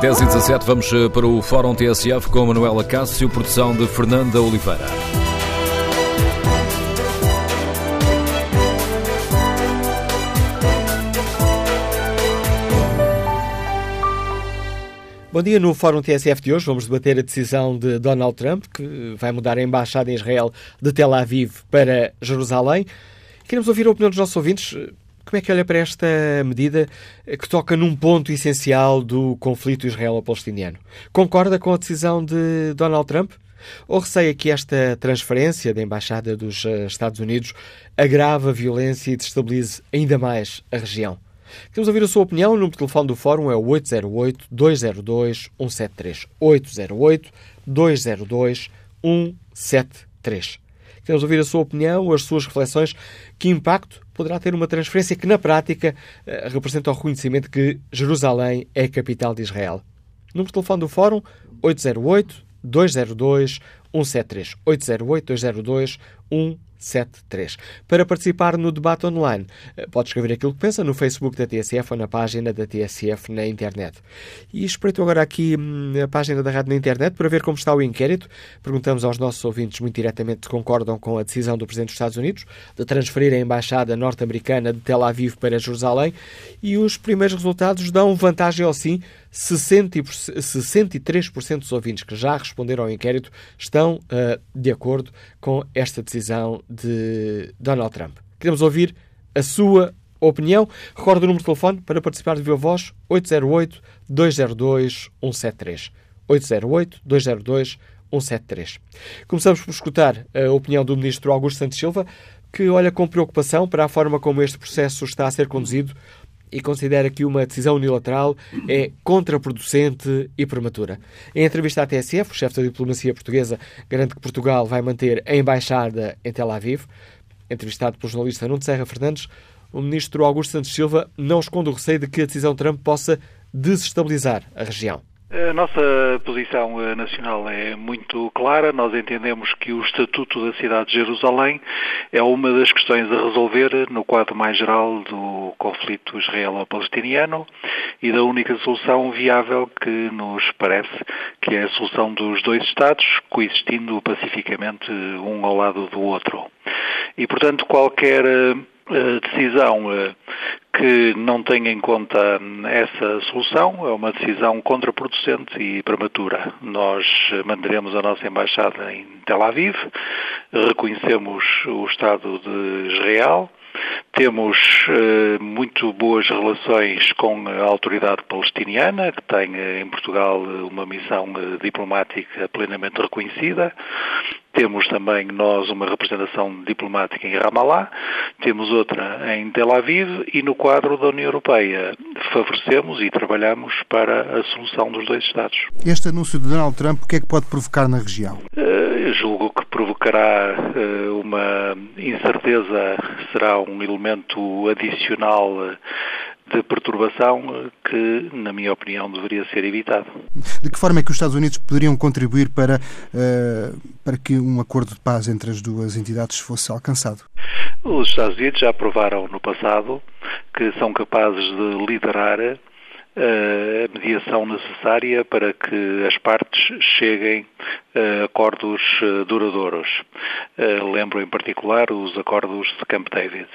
10 e 17, vamos eh, para o Fórum TSF com Manuela Cássio, produção de Fernanda Oliveira. Bom dia. No Fórum TSF de hoje vamos debater a decisão de Donald Trump, que vai mudar a embaixada em Israel de Tel Aviv para Jerusalém. Queremos ouvir a opinião dos nossos ouvintes. Como é que olha para esta medida que toca num ponto essencial do conflito israelo-palestiniano? Concorda com a decisão de Donald Trump? Ou receia que esta transferência da Embaixada dos eh, Estados Unidos agrave a violência e destabilize ainda mais a região? Queremos ouvir a sua opinião. O número de telefone do Fórum é o 808-202-173. 808-202-173. Queremos ouvir a sua opinião, as suas reflexões. Que impacto poderá ter uma transferência que, na prática, eh, representa o reconhecimento que Jerusalém é a capital de Israel? Número de telefone do Fórum 808-202-173. 808-202-173. 73. Para participar no debate online, eh, pode escrever aquilo que pensa no Facebook da TSF ou na página da TSF na internet. E espreito agora aqui hum, a página da rádio na internet para ver como está o inquérito. Perguntamos aos nossos ouvintes muito diretamente se concordam com a decisão do Presidente dos Estados Unidos de transferir a embaixada norte-americana de Tel Aviv para Jerusalém e os primeiros resultados dão vantagem ao sim 63% dos ouvintes que já responderam ao inquérito estão uh, de acordo com esta decisão de Donald Trump. Queremos ouvir a sua opinião. Recordo o número de telefone para participar de Viva Voz 808-202-173. 808-202-173. Começamos por escutar a opinião do Ministro Augusto Santos Silva, que olha com preocupação para a forma como este processo está a ser conduzido e considera que uma decisão unilateral é contraproducente e prematura. Em entrevista à TSF, o chefe da diplomacia portuguesa garante que Portugal vai manter a embaixada em Tel Aviv. Entrevistado pelo jornalista Nuno Serra Fernandes, o ministro Augusto Santos Silva não esconde o receio de que a decisão Trump possa desestabilizar a região. A nossa posição eh, nacional é muito clara. Nós entendemos que o Estatuto da Cidade de Jerusalém é uma das questões a resolver no quadro mais geral do conflito israelo-palestiniano e da única solução viável que nos parece que é a solução dos dois Estados coexistindo pacificamente um ao lado do outro. E, portanto, qualquer eh, decisão eh, que não tenha em conta essa solução. É uma decisão contraproducente e prematura. Nós manteremos a nossa embaixada em Tel Aviv, reconhecemos o Estado de Israel, temos eh, muito boas relações com a autoridade palestiniana, que tem eh, em Portugal uma missão eh, diplomática plenamente reconhecida. Temos também nós uma representação diplomática em Ramallah, temos outra em Tel Aviv e no quadro da União Europeia favorecemos e trabalhamos para a solução dos dois Estados. Este anúncio de Donald Trump, o que é que pode provocar na região? Uh, julgo que provocará uh, uma incerteza, será um elemento adicional de perturbação que, na minha opinião, deveria ser evitado. De que forma é que os Estados Unidos poderiam contribuir para, para que um acordo de paz entre as duas entidades fosse alcançado? Os Estados Unidos já provaram no passado que são capazes de liderar a mediação necessária para que as partes cheguem a acordos eh, duradouros. Eh, lembro em particular os acordos de Camp David.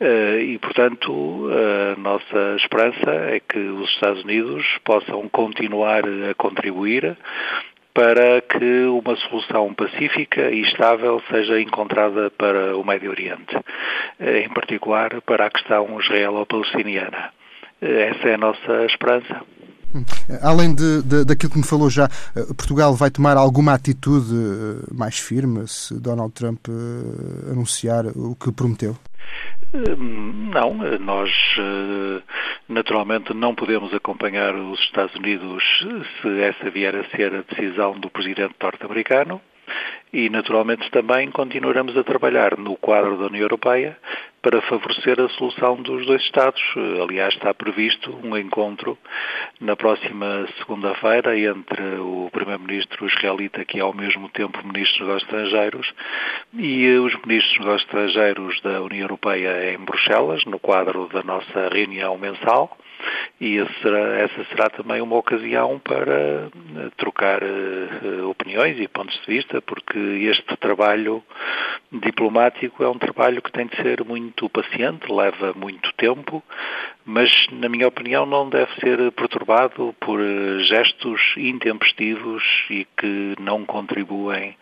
Eh, e, portanto, a nossa esperança é que os Estados Unidos possam continuar a contribuir para que uma solução pacífica e estável seja encontrada para o Médio Oriente, em particular para a questão israelo-palestiniana. Essa é a nossa esperança. Além de, de, daquilo que me falou já, eh, Portugal vai tomar alguma atitude eh, mais firme se Donald Trump uh, anunciar o que prometeu? Não, nós naturalmente não podemos acompanhar os Estados Unidos se essa vier a ser a decisão do presidente norte-americano e, naturalmente, também continuaremos a trabalhar no quadro da União Europeia para favorecer a solução dos dois Estados. Aliás, está previsto um encontro na próxima segunda-feira entre o primeiro-ministro israelita, que é ao mesmo tempo ministro dos Estrangeiros, e os ministros dos Estrangeiros da União Europeia em Bruxelas, no quadro da nossa reunião mensal e será, essa será também uma ocasião para eh, trocar uh, opiniões e pontos de vista, porque este trabalho diplomático é um trabalho que tem de ser muito paciente, leva muito tempo, mas, na minha opinião, não deve ser perturbado por gestos intempestivos e que não contribuem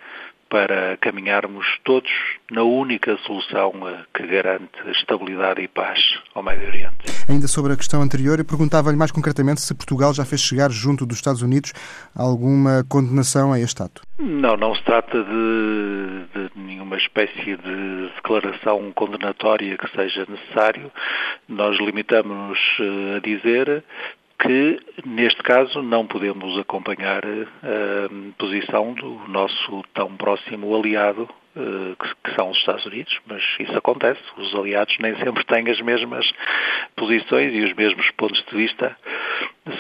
para caminharmos todos na única solução eh, que garante estabilidade e paz ao Médio Oriente. Ainda sobre a questão anterior, eu perguntava-lhe mais concretamente se Portugal já fez chegar junto dos Estados Unidos alguma condenação a este ato. Não, não se trata de, de nenhuma espécie de declaração condenatória que seja necessário. Nós limitamos-nos eh, a dizer que, neste caso, não podemos acompanhar a posição do nosso tão próximo aliado, eh, que são os Estados Unidos, mas isso acontece. Os aliados nem sempre têm as mesmas posições e os mesmos pontos de vista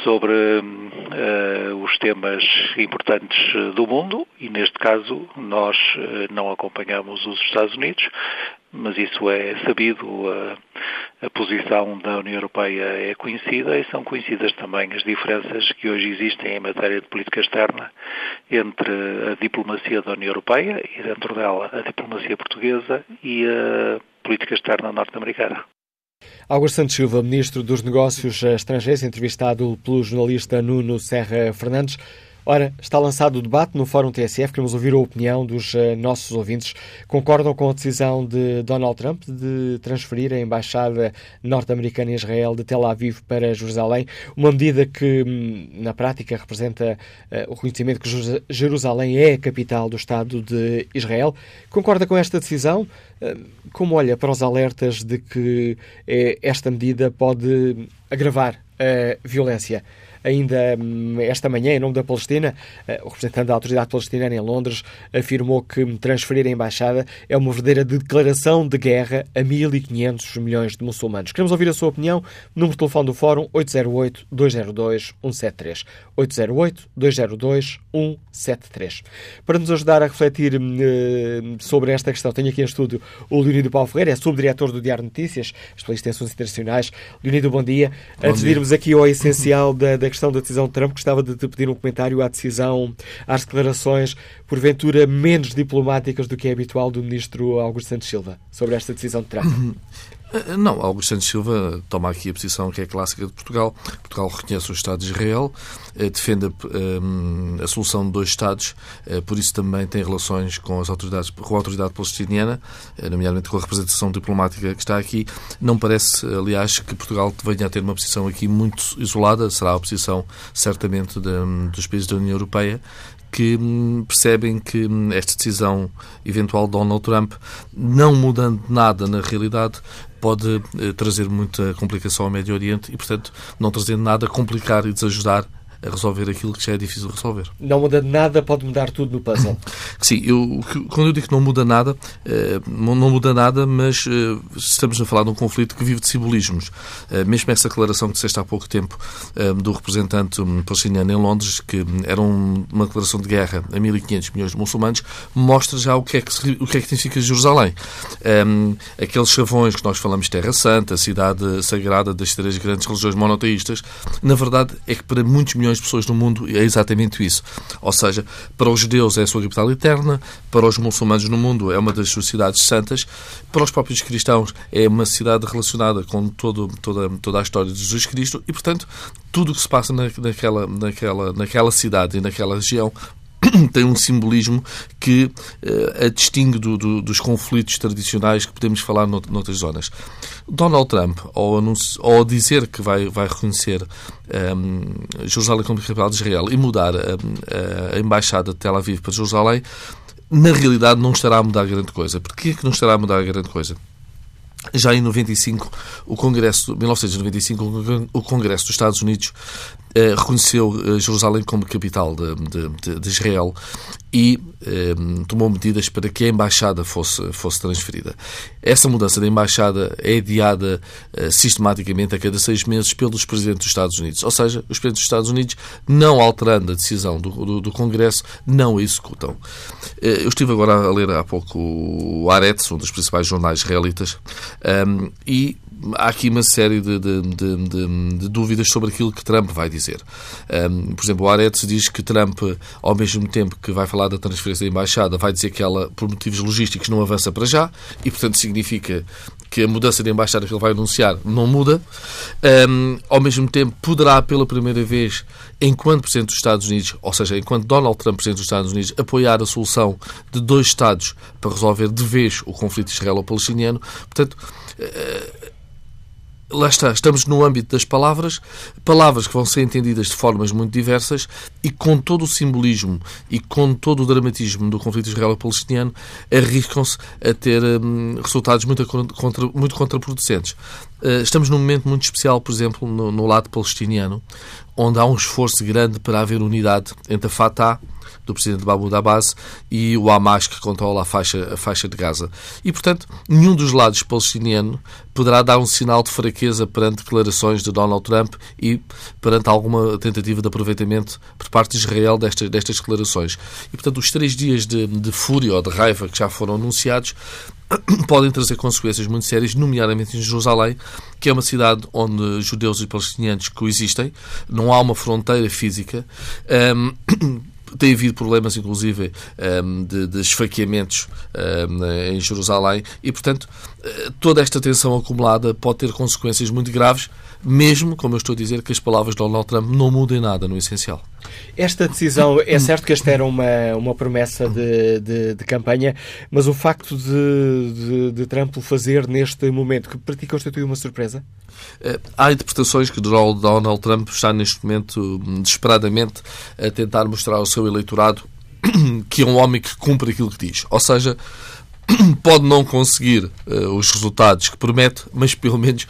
sobre uh, os temas importantes do mundo e, neste caso, nós não acompanhamos os Estados Unidos, mas isso é sabido, a, a, posição da União Europeia é conhecida e são conhecidas também as diferenças que hoje existem em matéria de política externa entre a diplomacia da União Europeia e dentro dela a diplomacia portuguesa e a política externa norte-americana. Augusto Santos Silva, Ministro dos Negócios Estrangeiros, entrevistado pelo jornalista Nuno Serra Fernandes. Ora, está lançado o debate no Fórum TSF, queremos ouvir a opinião dos uh, nossos ouvintes. Concordam com a decisão de Donald Trump de transferir a embaixada norte-americana em Israel de Tel Aviv para Jerusalém, uma medida que, hum, na prática, representa uh, o reconhecimento que Jerusalém é a capital do Estado de Israel. Concorda com esta decisão? Uh, como olha para os alertas de que esta medida pode agravar a violência? Ainda hum, esta manhã, em nome da Palestina, eh, o representante da Autoridade Palestinana em Londres afirmou que transferir a embaixada é uma verdadeira declaração de guerra a 1.500 milhões de muçulmanos. Queremos ouvir a sua opinião. Número de telefone do Fórum 808-202-173. 808-202-173. Para nos ajudar a refletir hum, sobre esta questão, tenho aqui em estúdio o Leonido Paulo Ferreira, é subdiretor do Diário Notícias, especialista em assuntos internacionais. Leonido, bom dia. Bom Antes dia. de irmos aqui ao essencial da, da questão da decisão de Trump, gostava de te pedir um comentário à decisão, às declarações, porventura menos diplomáticas do que é habitual do ministro Augusto Santos Silva sobre esta decisão de Trump. Eh, não, Augusto Santos Silva toma aqui a posição que é clássica de Portugal. Portugal reconhece o Estado de Israel, eh, defende a, a solução de dois Estados, eh, por isso também tem relações com as autoridades, com a autoridade palestiniana, nomeadamente com a representação diplomática que está aqui. Não parece, aliás, que Portugal venha a ter uma posição aqui muito isolada, será a posição certamente de, dos países da União Europeia, que hum, percebem que hum, esta decisão eventual de Donald Trump, não mudando nada na realidade, pode eh, trazer muita complicação ao Médio Oriente e, portanto, não trazendo nada, complicar e desajudar a resolver aquilo que já é difícil resolver. Não muda nada, pode mudar tudo no puzzle. Sim, eu, quando eu digo que não muda nada, eh, não muda nada, mas eh, estamos a falar de um conflito que vive de simbolismos. Eh, mesmo essa declaração que disseste há pouco tempo do representante hum, palestiniano em Londres, que era uma declaração de guerra a 1.500 milhões de muçulmanos, mostra já o que é que, o que, é que significa Jerusalém. Aqueles chavões que nós falamos Terra Santa, cidade sagrada das três grandes religiões monoteístas, na verdade é que para muitos milhões milhões de pessoas no mundo é exatamente isso. Ou seja, para os judeus é a sua capital eterna, para os muçulmanos no mundo é uma das suas cidades santas, para os próprios cristãos é uma cidade relacionada com todo, toda, toda a história de Jesus Cristo e, portanto, tudo o que se passa naquela, naquela, naquela cidade e naquela região tem um simbolismo que uh, a distingue do, do, dos conflitos tradicionais que podemos falar nout noutras zonas. Donald Trump, ao, ao dizer que vai, vai reconhecer um, ehm, Jerusalém como capital de Israel e mudar a, a, a embaixada de Tel Aviv para Jerusalém, na realidade não estará a mudar grande coisa. Porquê é que não estará a mudar grande coisa? Já em 95, o Congresso, 1995, o Congresso dos Estados Unidos reconheceu Jerusalém como capital de, de, de Israel e eh, tomou medidas para que a embaixada fosse, fosse transferida. Essa mudança da embaixada é adiada eh, sistematicamente a cada seis meses pelos presidentes dos Estados Unidos. Ou seja, os presidentes dos Estados Unidos, não alterando a decisão do, do, do Congresso, não a executam. Eh, eu estive agora a ler há pouco o Aretz, um dos principais jornais israelitas, e há aqui uma série de, de, de, de, dúvidas sobre aquilo que Trump vai dizer. Um, por exemplo, o Aretz diz que Trump, ao mesmo tempo que vai falar da transferência da embaixada, vai dizer que ela, por motivos logísticos, não avança para já e, portanto, significa que a mudança de embaixada que ele vai anunciar não muda. Um, ao mesmo tempo, poderá, pela primeira vez, enquanto Presidente dos Estados Unidos, ou seja, enquanto Donald Trump, Presidente dos Estados Unidos, apoiar a solução de dois Estados para resolver de vez o conflito israelo-palestiniano. Portanto, uh, lá está, estamos no âmbito das palavras, palavras que vão ser entendidas de formas muito diversas e com todo o simbolismo e com todo o dramatismo do conflito israelo-palestiniano arriscam-se a ter hum, resultados muito, contra, muito contraproducentes. Uh, estamos num momento muito especial, por exemplo, no, no lado palestiniano, onde há um esforço grande para haver unidade entre a Fatah do presidente Mahmoud Abbas e o Hamas que controla a faixa, a faixa de Gaza. E, portanto, nenhum dos lados palestiniano poderá dar um sinal de fraqueza perante declarações de Donald Trump e perante alguma tentativa de aproveitamento por parte de Israel destas, destas declarações. E, portanto, os três dias de, de fúria ou de raiva que já foram anunciados podem trazer consequências muito sérias, nomeadamente em Jerusalém, que é uma cidade onde judeus e palestinianos coexistem, não há uma fronteira física. Um, tem havido problemas, inclusive, ehm, de, de esfaqueamentos ehm, em Jerusalém e, portanto, eh, toda esta tensão acumulada pode ter consequências muito graves, mesmo, como eu estou a dizer, que as palavras de Donald Trump não mudem nada no essencial. Esta decisão, é certo que esta era uma, uma promessa de, de, de campanha, mas o facto de, de, de Trump o fazer neste momento, que para ti constitui uma surpresa? Eh, há interpretações que Donald Trump está neste momento hum, desesperadamente a tentar mostrar ao seu eleitorado que é um homem que cumpre aquilo que diz. Ou seja, pode não conseguir uh, os resultados que promete, mas pelo menos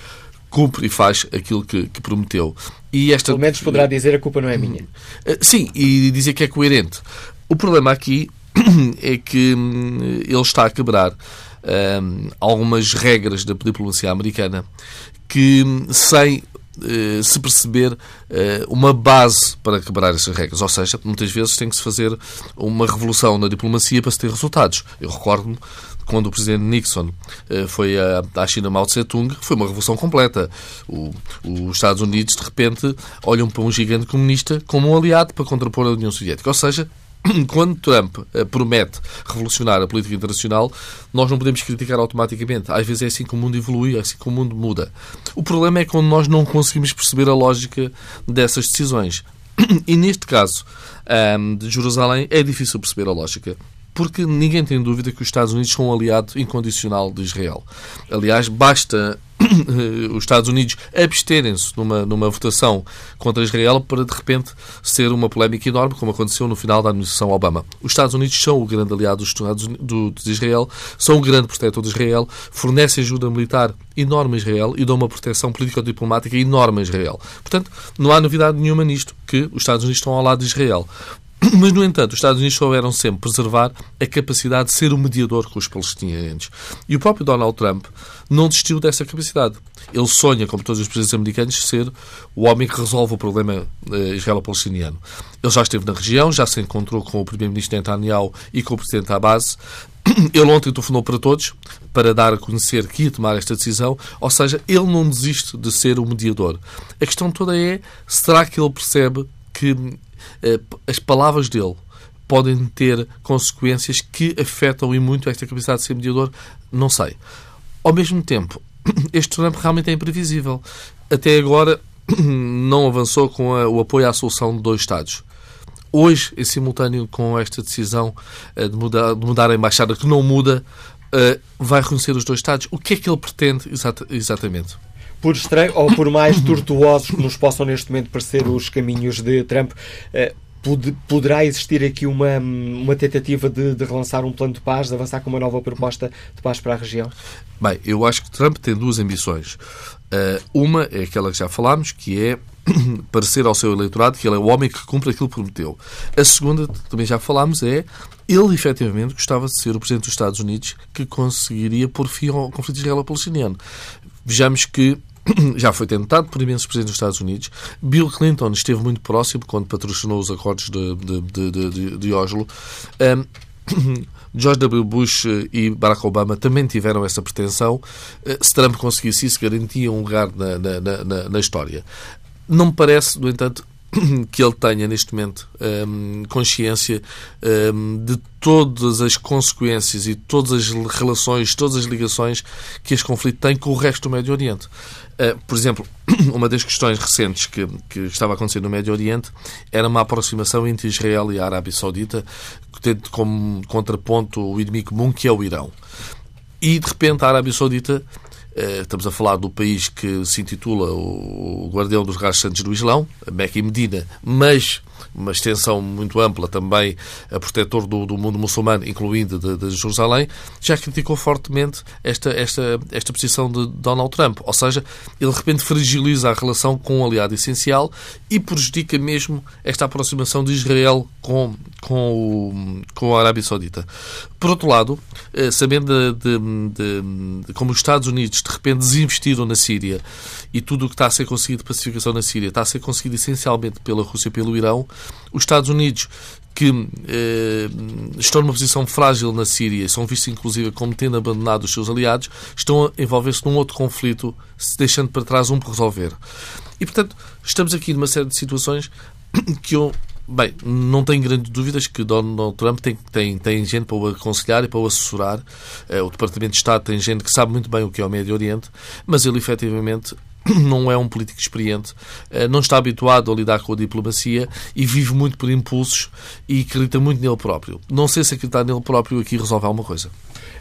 cumpre e faz aquilo que, que prometeu. E esta... Pelo menos poderá dizer a culpa não é minha. Uh, sim, e dizer que é coerente. O problema aqui é que hum, ele está a quebrar hum, algumas regras da diplomacia americana que, sem uh, se perceber uh, uma base para quebrar essas regras. Ou seja, muitas vezes tem que se fazer uma revolução na diplomacia para se ter resultados. Eu recordo-me quando o presidente Nixon uh, foi à China Mao Tse-tung, foi uma revolução completa. O, os Estados Unidos, de repente, olham para um gigante comunista como um aliado para contrapor a União Soviética. Ou seja, quando Trump uh, promete revolucionar a política internacional, nós não podemos criticar automaticamente. Às vezes é assim que o mundo evolui, é assim que o mundo muda. O problema é quando nós não conseguimos perceber a lógica dessas decisões. E neste caso de Jerusalém é difícil perceber a lógica porque ninguém tem dúvida que os Estados Unidos são um aliado incondicional de Israel. Aliás, basta os Estados Unidos absterem-se numa, numa votação contra Israel para, de repente, ser uma polémica enorme, como aconteceu no final da administração Obama. Os Estados Unidos são o grande aliado dos Estados do, de Israel, são o grande protetor de Israel, fornecem ajuda militar enorme a Israel e dão uma proteção político-diplomática enorme a Israel. Portanto, não há novidade nenhuma nisto, que os Estados Unidos estão ao lado de Israel. Mas, no entanto, os Estados Unidos souberam sempre preservar a capacidade de ser o mediador com os palestinianos. E o próprio Donald Trump não desistiu dessa capacidade. Ele sonha, como todos os presidentes americanos, ser o homem que resolve o problema eh, israelo-palestiniano. Ele já esteve na região, já se encontrou com o primeiro-ministro Netanyahu e com o presidente Abbas. Ele ontem telefonou para todos para dar a conhecer que ia tomar esta decisão, ou seja, ele não desiste de ser o mediador. A questão toda é: será que ele percebe que as palavras dele podem ter consequências que afetam e muito esta capacidade de ser mediador? Não sei. Ao mesmo tempo, este Trump realmente é imprevisível. Até agora não avançou com a, o apoio à solução de dois Estados. Hoje, em simultâneo com esta decisão eh, de mudar, de mudar a embaixada, que não muda, eh, vai reconhecer os dois Estados. O que é que ele pretende exatamente? Por estranho ou por mais tortuosos que nos possam neste momento parecer os caminhos de Trump, eh, poderá existir aqui uma, uma tentativa de, de, relançar um plano de paz, de avançar com uma nova proposta de paz para a região? Bem, eu acho que Trump tem duas ambições. Uh, uma é aquela que já falámos, que é parecer ao seu eleitorado que ele é o homem que cumpre aquilo que prometeu. A segunda, também já falámos, é ele efetivamente gostava de ser o Presidente dos Estados Unidos que conseguiria pôr fim ao conflito israelo-palestiniano. Vejamos que já foi tentado por imensos presidentes dos Estados Unidos. Bill Clinton esteve muito próximo quando patrocinou os acordos de, de, de, de, de Oslo. Um, George W. Bush eh, e Barack Obama também tiveram essa pretensão. Eh, se Trump conseguisse isso, garantia um lugar na, na, na, na história. Não me parece, no entanto, que ele tenha neste momento um, consciência um, de todas as consequências e todas as relações, todas as ligações que este conflito tem com o resto do Médio Oriente. Uh, por exemplo, uma das questões recentes que, que estava acontecendo no Médio Oriente era uma aproximação entre Israel e a Arábia Saudita, tendo como contraponto o inimigo comum que é o Irão. E, de repente, a Arábia Saudita eh, estamos a falar do país que se intitula o Guardião dos Raios Santos do Islão, Meca e Medina, mas uma extensão muito ampla também a protetor do, do mundo muçulmano, incluindo de, de, Jerusalém, já criticou fortemente esta, esta, esta posição de Donald Trump. Ou seja, ele de repente fragiliza a relação com um aliado essencial e prejudica mesmo esta aproximação de Israel com, com, o, com a Arábia Saudita. Por outro lado, eh, sabendo de, de, de, como os Estados Unidos de repente desinvestiram na Síria e tudo o que está a ser conseguido de pacificação na Síria está a ser conseguido essencialmente pela Rússia e pelo Irão, os Estados Unidos que eh, estão numa posição frágil na Síria, são vistos inclusive como tendo abandonado os seus aliados, estão a envolver-se num outro conflito, se deixando para trás um por resolver. E, portanto, estamos aqui numa série de situações que eu Bem, não tenho grandes dúvidas que Donald Trump tem, tem, tem gente para o aconselhar e para o assessorar. Eh, o Departamento de Estado tem gente que sabe muito bem o que é o Médio Oriente, mas ele efetivamente não é um político experiente, eh, não está habituado a lidar com a diplomacia e vive muito por impulsos e acredita muito nele próprio. Não sei se acreditar nele próprio aqui resolve alguma coisa.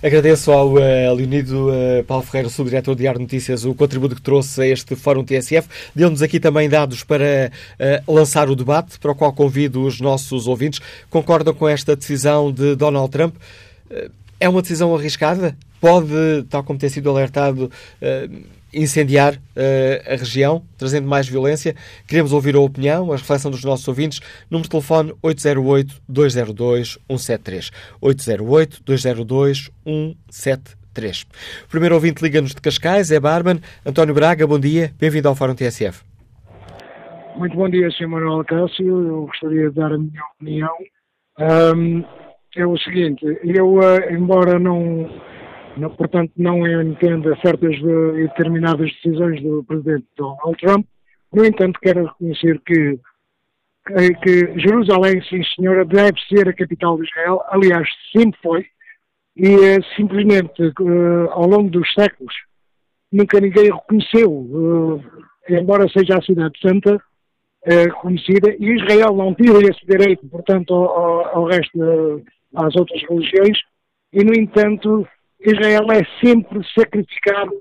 Agradeço ao uh, Leonido uh, Paulo Ferreira, subdiretor de Ar Notícias, o contributo que trouxe a este Fórum TSF. Deu-nos aqui também dados para uh, lançar o debate, para o qual convido os nossos ouvintes. Concordam com esta decisão de Donald Trump? é uma decisão arriscada? Pode, tal como tem sido alertado, incendiar uh, a região, trazendo mais violência. Queremos ouvir a opinião, a reflexão dos nossos ouvintes. Número de telefone 808-202-173. 808-202-173. O primeiro ouvinte liga-nos de Cascais, é Barman. António Braga, bom dia. Bem-vindo ao Fórum TSF. Muito bom dia, Sr. Manuel Cássio. Eu gostaria de dar a minha opinião. Um, é o seguinte, eu, uh, embora não não, portanto, não entenda certas e determinadas decisões do presidente Donald Trump. No entanto, quero reconhecer que, que Jerusalém, sim senhora, deve ser a capital de Israel. Aliás, sempre foi. E é, simplesmente, uh, ao longo dos séculos, nunca ninguém reconheceu, uh, embora seja a cidade santa, reconhecida, e Israel não tira esse direito, portanto, ao, ao resto, às outras religiões, e, no entanto, Israel é sempre sacrificado.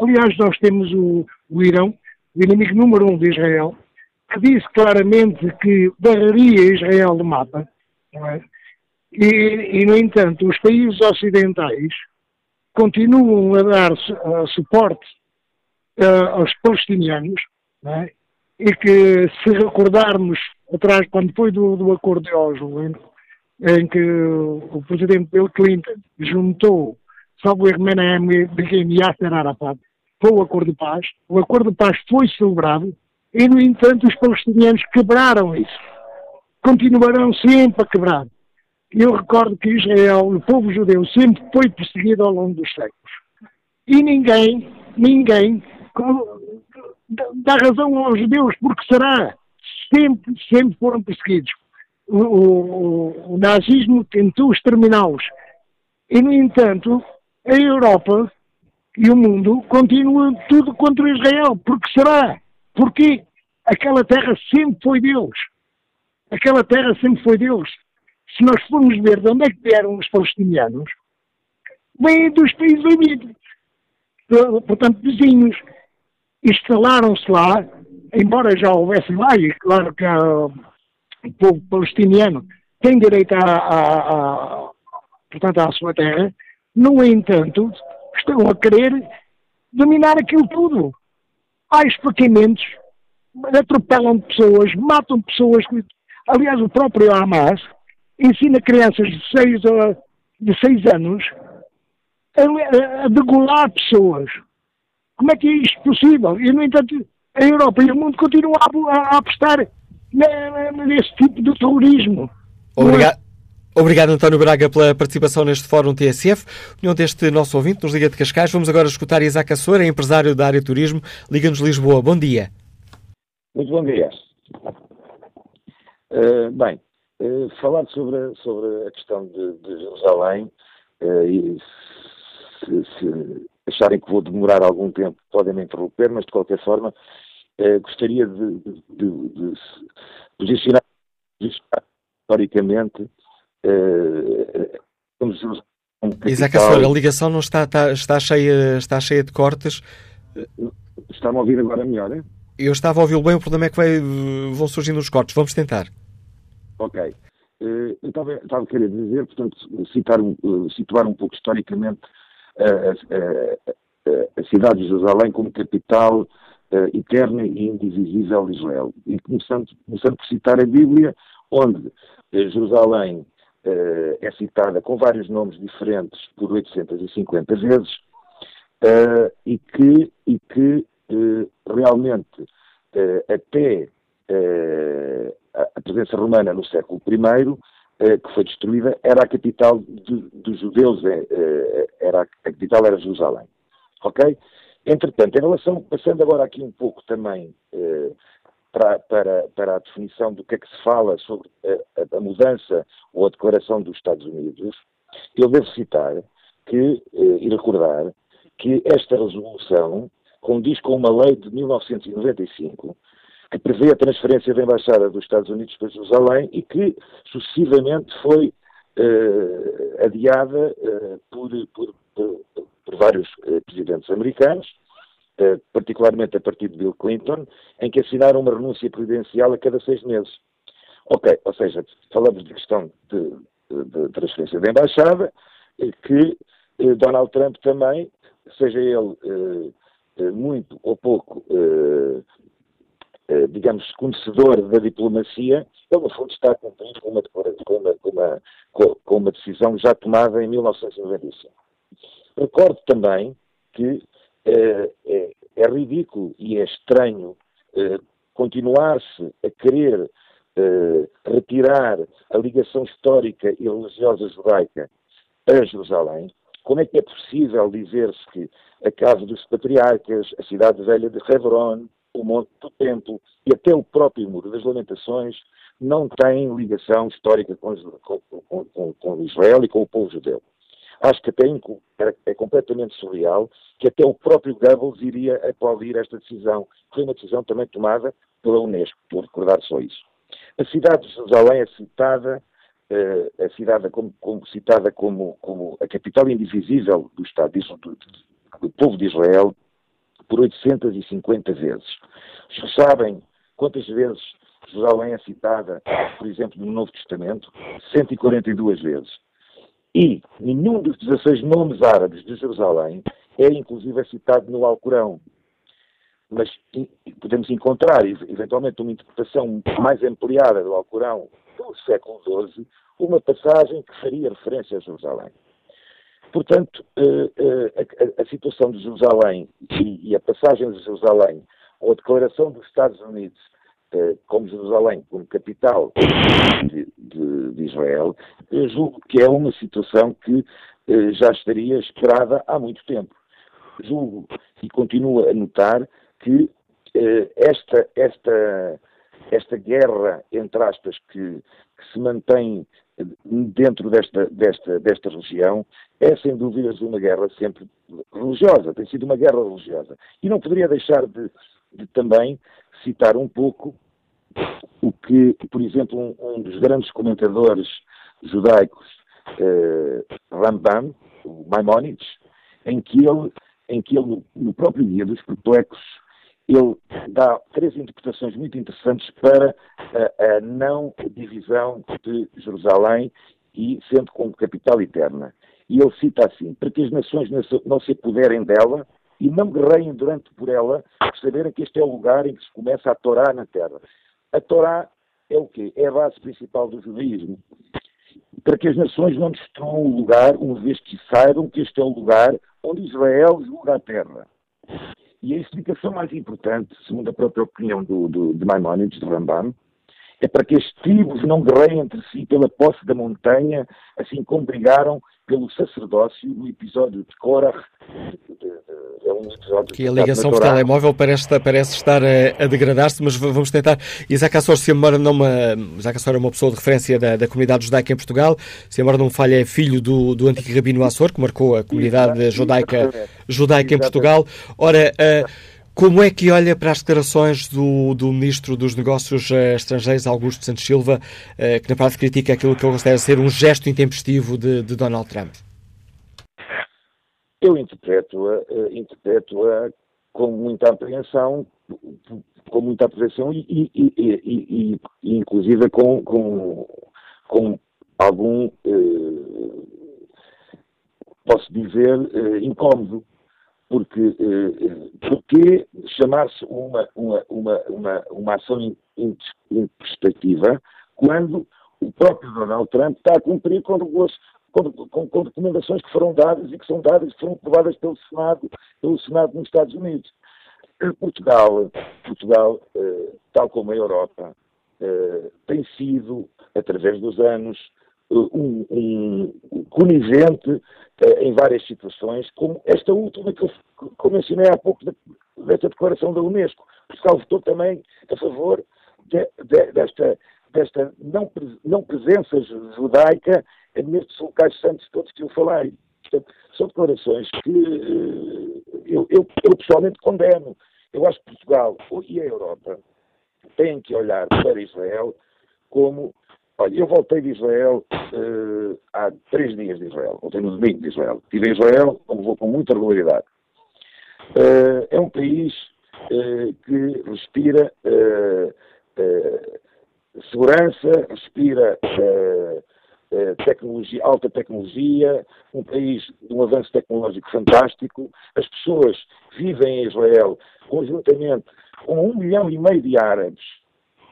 Aliás, nós temos o, o Irão, o inimigo número um de Israel, que disse claramente que barraria Israel do mapa, é? e, e, no entanto, os países ocidentais continuam a dar uh, suporte uh, aos palestinianos, é? e que, se recordarmos atrás, quando foi do, do acordo de Oslo, em, em que o presidente Bill Clinton juntou salvo erro, Menahem Begin Yasser Arafat, foi o acordo de paz. O acordo de paz foi celebrado e, no entanto, os palestinianos quebraram isso. Continuarão sempre a quebrar. Eu recordo que Israel, o povo judeu, sempre foi perseguido ao longo dos séculos. E ninguém, ninguém dá razão aos judeus, porque será. Sempre, sempre foram perseguidos. O, o, o nazismo tentou exterminá-los. E, no entanto, a Europa e o mundo continuam tudo contra Israel. Porque será? Porque aquela terra sempre foi Deus. Aquela terra sempre foi Deus. Se nós formos ver de onde é que vieram os palestinianos, vêm dos países amigos, portanto, vizinhos. Instalaram-se lá, embora já houvesse lá, e claro que uh, o povo palestiniano tem direito a, portanto, à sua terra, no entanto, estão a querer dominar aquilo tudo. Há esfaqueamentos atropelam pessoas, matam pessoas. Aliás, o próprio Hamas ensina crianças de 6 de seis anos a, a degolar pessoas. Como é que é isto possível? E, no entanto, a Europa e o mundo continuam a, a apostar nesse tipo de terrorismo. Obrigado. Obrigado, António Braga, pela participação neste Fórum TSF. União deste nosso ouvinte, nos Liga de Cascais. Vamos agora escutar Isaac Açor, empresário da área turismo, Liga-nos Lisboa. Bom dia. Muito bom dia. Uh, bem, uh, falar sobre, sobre a questão de, de Jerusalém uh, e se, se, acharem que vou demorar algum tempo, podem me interromper, mas de qualquer forma gostaria de, de, de, de posicionar, posicionar historicamente um Isaac Açor, a ligação não está, está, está, cheia, está cheia de cortes. Está-me a ouvir agora melhor, é? Eu estava a ouvi-lo bem, o problema é que vai, vão surgindo os cortes. Vamos tentar. Ok. Eh, eu estava, estava a querer dizer, portanto, citar, eh, situar um pouco historicamente a, a, a, cidade de Jerusalém como capital uh, eterna e indivisível de Israel. E começando, começando por citar a Bíblia, onde Jerusalém uh, é citada com vários nomes diferentes por 850 vezes, uh, e que, e que uh, realmente até a presença romana no século I, que foi destruída, era a capital dos judeus, era, a capital era Jerusalém. Ok? Entretanto, em relação, passando agora aqui um pouco também para, para, para a definição do que é que se fala sobre a, a mudança ou a declaração dos Estados Unidos, eu devo citar que, eh, e recordar que esta resolução condiz com uma lei de 1995 que prevê a transferência da Embaixada dos Estados Unidos para Jerusalém e que sucessivamente foi eh, adiada eh, por, por, por, por, vários eh, presidentes americanos eh, particularmente a partir de Bill Clinton, em que assinaram uma renúncia presidencial a cada seis meses. Ok, ou seja, falamos de questão de, de, transferência da embaixada, eh, que eh, Donald Trump também, seja ele muito ou pouco, digamos, conhecedor da diplomacia, ele no fundo está a cumprir com uma, com uma, com uma, com uma decisão já tomada em 1995. Recordo também que é, é, ridículo e é estranho é, continuar-se a querer retirar a ligação histórica e religiosa judaica a Jerusalém. Como é que é possível dizer-se que a casa dos patriarcas, a cidade velha de Hebron, o Monte do Templo e até o próprio Muro das Lamentações não têm ligação histórica com, com, com, com Israel e com o povo judeu? Acho que até é completamente surreal que até o próprio Goebbels iria aplaudir esta decisão. Foi uma decisão também tomada pela Unesco, por recordar só isso. A cidade de Jerusalém é citada, uh, como, como, citada como, como, a capital indivisível do Estado do, do, do povo de Israel por 850 vezes. Vocês sabem quantas vezes Jerusalém é citada, por exemplo, no Novo Testamento? 142 vezes. E nenhum dos 16 nomes árabes de Jerusalém é, inclusive, citado no Alcorão. Mas podemos encontrar, eventualmente, uma interpretação mais ampliada do Alcorão do século XII, uma passagem que faria referência a Jerusalém. Portanto, eh, eh, a, situação de Jerusalém e a passagem de Jerusalém, ou a declaração dos Estados Unidos eh, como Jerusalém, como capital de, de, de, Israel, julgo que é uma situação que eh, já estaria esperada há muito tempo. Julgo e continuo a notar que eh, esta, esta, esta guerra, entre aspas, que, que se mantém dentro desta, desta, desta região é, sem dúvidas, uma guerra sempre religiosa, tem sido uma guerra religiosa. E não poderia deixar de, de também citar um pouco o que, por exemplo, um, um dos grandes comentadores judaicos, eh, Rambam, o Maimonides, em que ele, em que ele no próprio Guia dos Perplexos, ele dá três interpretações muito interessantes para a, a não divisão de Jerusalém e sendo como capital eterna. E ele cita assim, para que as nações não se apoderem dela, e não guerreiem durante por ela, por saberem que este é o lugar em que se começa a Torá na Terra. A Torá é o quê? É a base principal do judaísmo. Para que as nações não destruam o lugar, uma vez que saibam que este é o lugar onde Israel julga a terra. E a explicação mais importante, segundo a própria opinião do, do, de Maimonides, de Rambam, é para que as tribos não guerreiem entre si pela posse da montanha, assim como brigaram pelo sacerdócio no episódio de Korah. É um episódio que a ligação por telemóvel parece, parece estar a, a degradar-se, mas vamos tentar. Isaac Assor, se a memória não uma, Isaac Assor é uma pessoa de referência da, da comunidade judaica em Portugal, se a memória não falha, é filho do, do antigo rabino Assor, que marcou a comunidade judaica, judaica em Portugal. Ora, uh, como é que olha para as declarações do, do Ministro dos Negócios uh, Estrangeiros, Augusto Santos Silva, uh, que na prática critica aquilo que ele considera ser um gesto intempestivo de, de Donald Trump? Eu interpreto-a uh, interpreto com muita apreensão, com muita apreensão e, e, e, e inclusive com, com, com algum, posso dizer, incómodo. Porque eh, porque chamar-se uma, uma, uma, uma, uma ação perspectiva quando o próprio Donald Trump está a cumprir com, com, com, recomendações que foram dadas e que são dadas, foram aprovadas pelo Senado, pelo Senado nos Estados Unidos. Eh, Portugal, Portugal eh, tal como a Europa, eh, tem sido, através dos anos, um, um conivente em várias situações, como esta última que eu, que eu mencionei há pouco, desta declaração da Unesco. Portugal votou também a favor de, de, desta, desta não, não presença judaica nestes locais santos todos que eu falei. Portanto, são declarações que eh, eu, eu, eu pessoalmente condeno. Eu acho que Portugal e a Europa têm que olhar para Israel como Olha, eu voltei de Israel uh, há três dias de Israel. Voltei no domingo de Israel. Estive em Israel, como vou com muita regularidade. Uh, é um país que respira segurança, respira tecnologia, alta tecnologia, um país de um avanço tecnológico fantástico. As pessoas vivem em Israel conjuntamente com um milhão e meio de árabes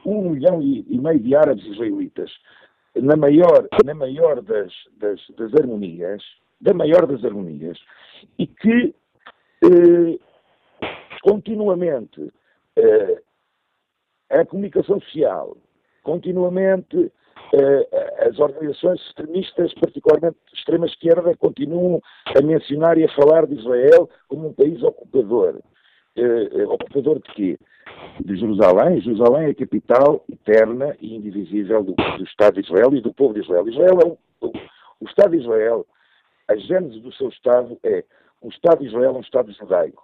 um milhão e, meio de árabes israelitas, na maior, na maior das, das, das harmonias, da maior das harmonias, e que eh, continuamente eh, a comunicação social, continuamente as organizações extremistas, particularmente de extrema esquerda, continuam a mencionar e a falar de Israel como um país ocupador. Eh, eh, ocupador de quê? de Jerusalém. Jerusalém é a capital eterna e indivisível do, do, Estado de Israel e do povo de Israel. Israel é um, o, Estado de Israel, a gênese do seu Estado é o Estado de Israel é um Estado judaico.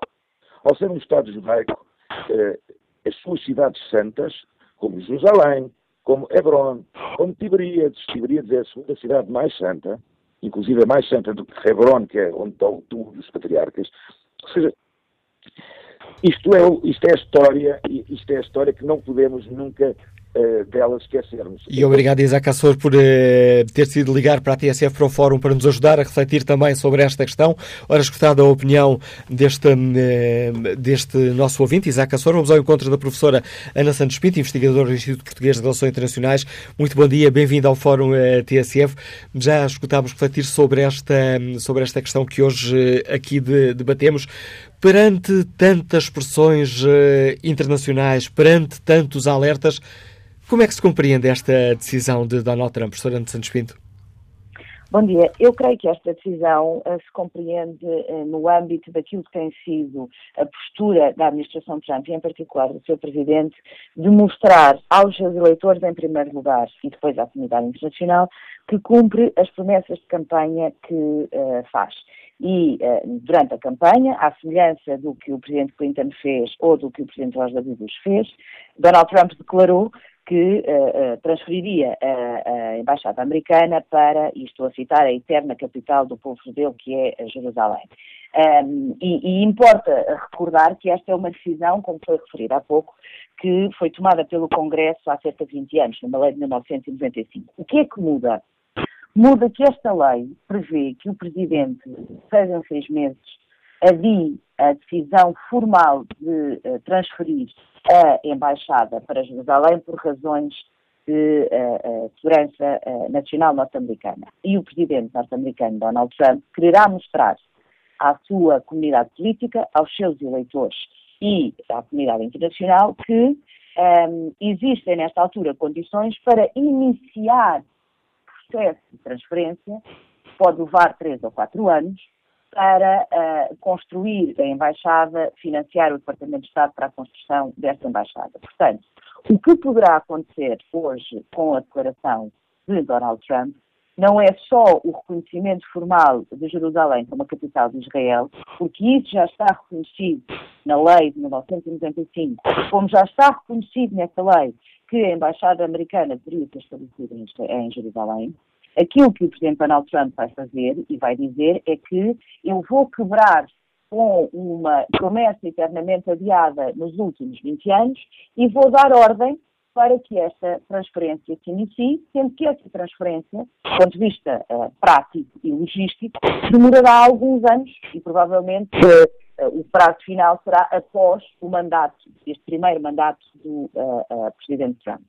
Ao ser um Estado judaico, eh, as suas cidades santas, como Jerusalém, como Hebron, como Tiberíades, Tiberíades é a segunda cidade mais santa, inclusive a mais santa do que Hebron, que é onde está o túmulo dos patriarcas. Ou seja, isto é, isto é a história, isto é a história que não podemos nunca uh, dela esquecermos. E obrigado, Isaac Assor, por uh, ter sido ligar para a TSF para o Fórum para nos ajudar a refletir também sobre esta questão. Ora, escutada a opinião deste, uh, deste nosso ouvinte, Isaac Assor, vamos ao encontro da professora Ana Santos Pinto, investigadora do Instituto Português de Relações Internacionais. Muito bom dia, bem-vindo ao Fórum TSF. Já escutámos refletir sobre esta, sobre esta questão que hoje aqui de, debatemos. Perante tantas pressões internacionais, perante tantos alertas, como é que se compreende esta decisão de Donald Trump, professor Ana Santos Pinto? Bom dia. Eu creio que esta decisão uh, se compreende uh, no âmbito daquilo que tem sido a postura da administração Trump, e em particular do seu presidente, de mostrar aos seus eleitores, em primeiro lugar, e depois à comunidade internacional, que cumpre as promessas de campanha que uh, faz. E durante a campanha, à semelhança do que o presidente Clinton fez ou do que o presidente George W. Bush fez, Donald Trump declarou que uh, transferiria a, a, Embaixada Americana para, e estou a citar, a eterna capital do povo judeu, que é Jerusalém. Um, e, e, importa recordar que esta é uma decisão, como foi referido há pouco, que foi tomada pelo Congresso há cerca de 20 anos, numa lei de 1995. O que é que muda? Muda que esta lei prevê que o Presidente, seis em seis meses, adie a decisão formal de uh, transferir a embaixada para Jerusalém por razões de uh, segurança nacional norte-americana. E o presidente norte-americano Donald Trump quererá mostrar à sua comunidade política, aos seus eleitores e à comunidade internacional que um, ehm, existem nesta altura condições para iniciar processo de transferência, pode levar três ou quatro anos, para uh, construir a embaixada, financiar o Departamento de Estado para a construção desta embaixada. Portanto, o que poderá acontecer hoje com a declaração de Donald Trump não é só o reconhecimento formal de Jerusalém como a capital de Israel, porque isso já está reconhecido na lei de 1995, como já está reconhecido nessa lei que a embaixada americana deveria ser estabelecida em Jerusalém, Aquilo que o Presidente Donald Trump vai fazer e vai dizer é que eu vou quebrar com uma promessa eternamente adiada nos últimos 20 anos e vou dar ordem para que esta transferência se inicie, sendo que essa transferência, do ponto de vista uh, prático e logístico, demorará alguns anos e provavelmente uh, uh, o prazo final será após o mandato, este primeiro mandato do Presidente Trump.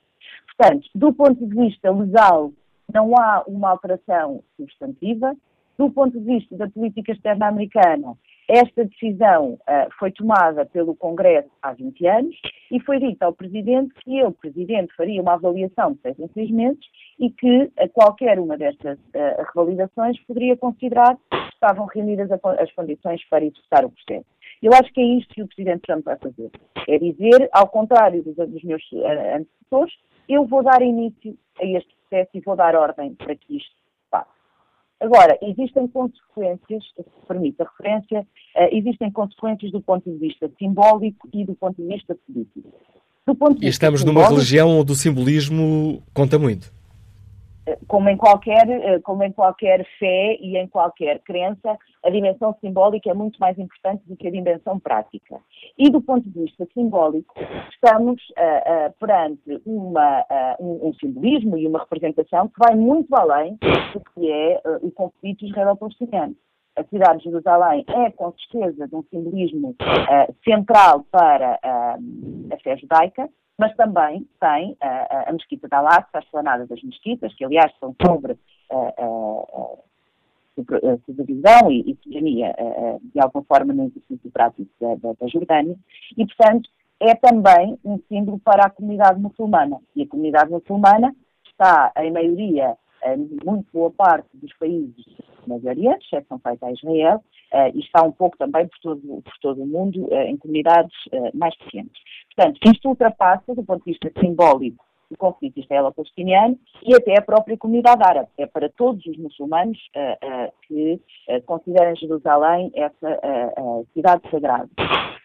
Portanto, do ponto de vista legal não há uma alteração substantiva. Do ponto de vista da política externa americana, esta decisão uh, foi tomada pelo Congresso há 20 anos e foi dito ao Presidente que ele, Presidente, faria uma avaliação de seis em seis meses e que uh, qualquer uma destas uh, revalidações poderia considerar que estavam reunidas as condições para executar o processo. Eu acho que é isto que o Presidente Trump vai fazer. É dizer, ao contrário dos, dos meus antecessores, eu vou dar início a este processo e vou dar ordem para que isto passe. Agora, existem consequências, se permite a referência, uh, existem consequências do ponto de vista simbólico e do ponto de vista político. Do ponto de vista e estamos numa religião onde o simbolismo conta muito como em qualquer, eh, como em qualquer fé e em qualquer crença, a dimensão simbólica é muito mais importante do que a dimensão prática. E do ponto de vista simbólico, estamos uh, uh, perante uma, uh, um, um, simbolismo e uma representação que vai muito além do que é o conflito israelo-palestiniano. A cidade de Jerusalém é, com certeza, de um simbolismo central para a fé judaica, mas também tem a, a Mesquita da Al-Aqsa, a esplanada das mesquitas, que aliás são sobre a, supervisão e, soberania, de alguma forma, no exercício prático da, da, da Jordânia, e, portanto, é também um símbolo para a comunidade muçulmana. E a comunidade muçulmana está, em maioria, em muito boa parte dos países Médio Oriente, exceção feita a Israel, e está um pouco também por todo, por todo o mundo uh, em comunidades uh, mais pequenas. Portanto, isto ultrapassa, do ponto de vista simbólico, o conflito israelo-palestiniano e até a própria comunidade árabe. É para todos os muçulmanos que consideram Jerusalém essa cidade sagrada.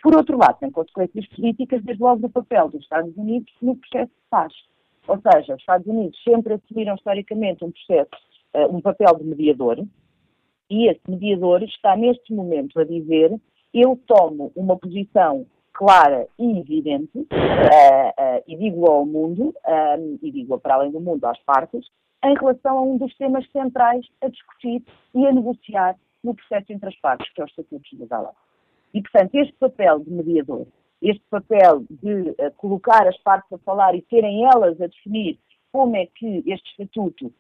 Por outro lado, tem consequências políticas, desde logo do papel dos Estados Unidos no processo de paz. Ou seja, os Estados Unidos sempre assumiram historicamente um processo, um papel de mediador, e esse mediador está neste momento a dizer eu tomo uma posição clara e evidente, uh, uh, e digo ao mundo, um, e digo para além do mundo às partes, em relação a um dos temas centrais a discutir e a negociar no processo entre as partes, que é o Estatuto de Jerusalém. E, portanto, este papel de mediador, este papel de uh, colocar as partes a falar e terem elas a definir como é que este Estatuto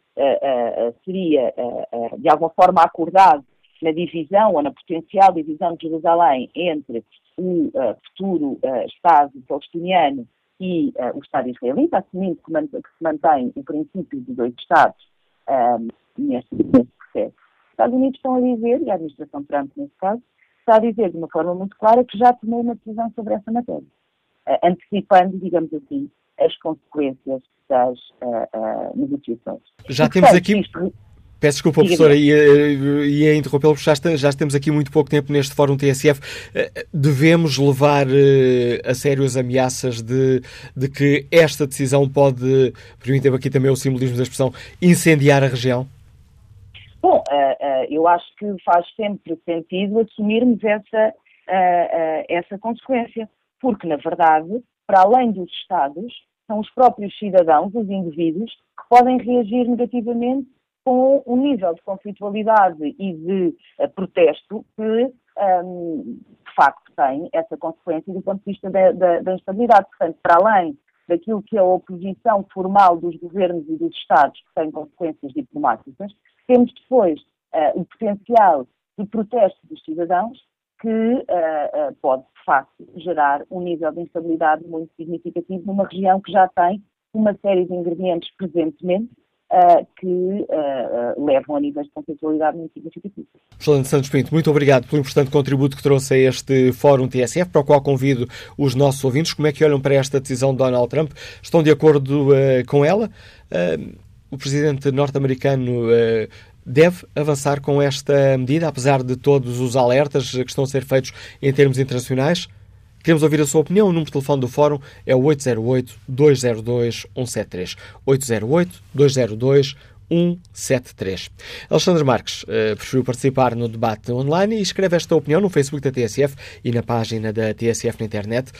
seria, uh, de alguma forma, acordado na divisão ou na potencial divisão de Jerusalém entre o futuro Estado palestiniano e o Estado israelita, assumindo que, se mantém o princípio de dois Estados neste, neste processo. Os Estados Unidos estão a dizer, e a administração Trump nesse caso, está a dizer de uma forma muito clara que já tomou uma decisão sobre essa matéria, antecipando, digamos assim, as consequências das uh, uh, negociações. Já e, temos aqui. Isto... Peço desculpa, professora, ia, ia interrompê-lo, porque já, já temos aqui muito pouco tempo neste Fórum TSF. Eh, devemos levar a sério as ameaças de, de que esta decisão pode, permitam aqui também o simbolismo da expressão, incendiar a região? Bom, eu acho que faz sempre sentido assumirmos essa, essa consequência, porque, na verdade, para além dos Estados, são os próprios cidadãos, os indivíduos, que podem reagir negativamente com um nível de conflitualidade e de uh, protesto que um, facto tem essa consequência do ponto de vista da, da, da instabilidade. Portanto, para além daquilo que é a oposição formal dos governos e dos Estados, que tem consequências diplomáticas, temos depois uh, o potencial de protesto dos cidadãos, que uh, uh, pode, de facto, gerar um nível de instabilidade muito significativo numa região que já tem uma série de ingredientes presentemente uh, que uh, levam a níveis de conflitualidade muito significativos. Excelente Santos Pinto, muito obrigado pelo importante contributo que trouxe a este Fórum TSF, para o qual convido os nossos ouvintes. Como é que olham para esta decisão de Donald Trump? Estão de acordo com ela? o presidente norte-americano deve avançar com esta medida, apesar de todos os alertas que estão a ser feitos em termos internacionais? Queremos ouvir a sua opinião. O número de telefone do Fórum é o 808-202-173. 808-202-173. Alexandre Marques uh, preferiu participar no debate online e escreve esta opinião no Facebook da TSF e na página da TSF na internet.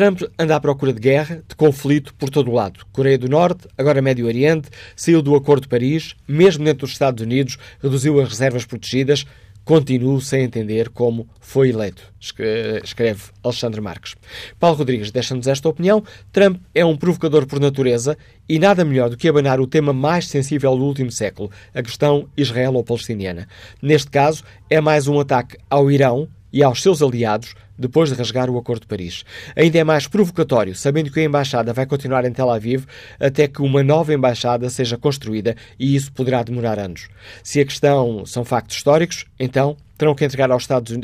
Trump anda à procura de guerra, de conflito por todo o lado. Coreia do Norte, agora Médio Oriente, saiu do Acordo de Paris, mesmo dentro dos Estados Unidos, reduziu as reservas protegidas, Continuo sem entender como foi eleito, escreve Alexandre Marques. Paulo Rodrigues deixa-nos esta opinião. Trump é um provocador por natureza e nada melhor do que abanar o tema mais sensível do último século, a questão israelo-palestiniana. Neste caso, é mais um ataque ao Irão e aos seus aliados depois de rasgar o Acordo de Paris. Ainda é mais provocatório, sabendo que a embaixada vai continuar em Tel Aviv até que uma nova embaixada seja construída e isso poderá demorar anos. Se a questão são factos históricos, então terão que entregar, aos Estados,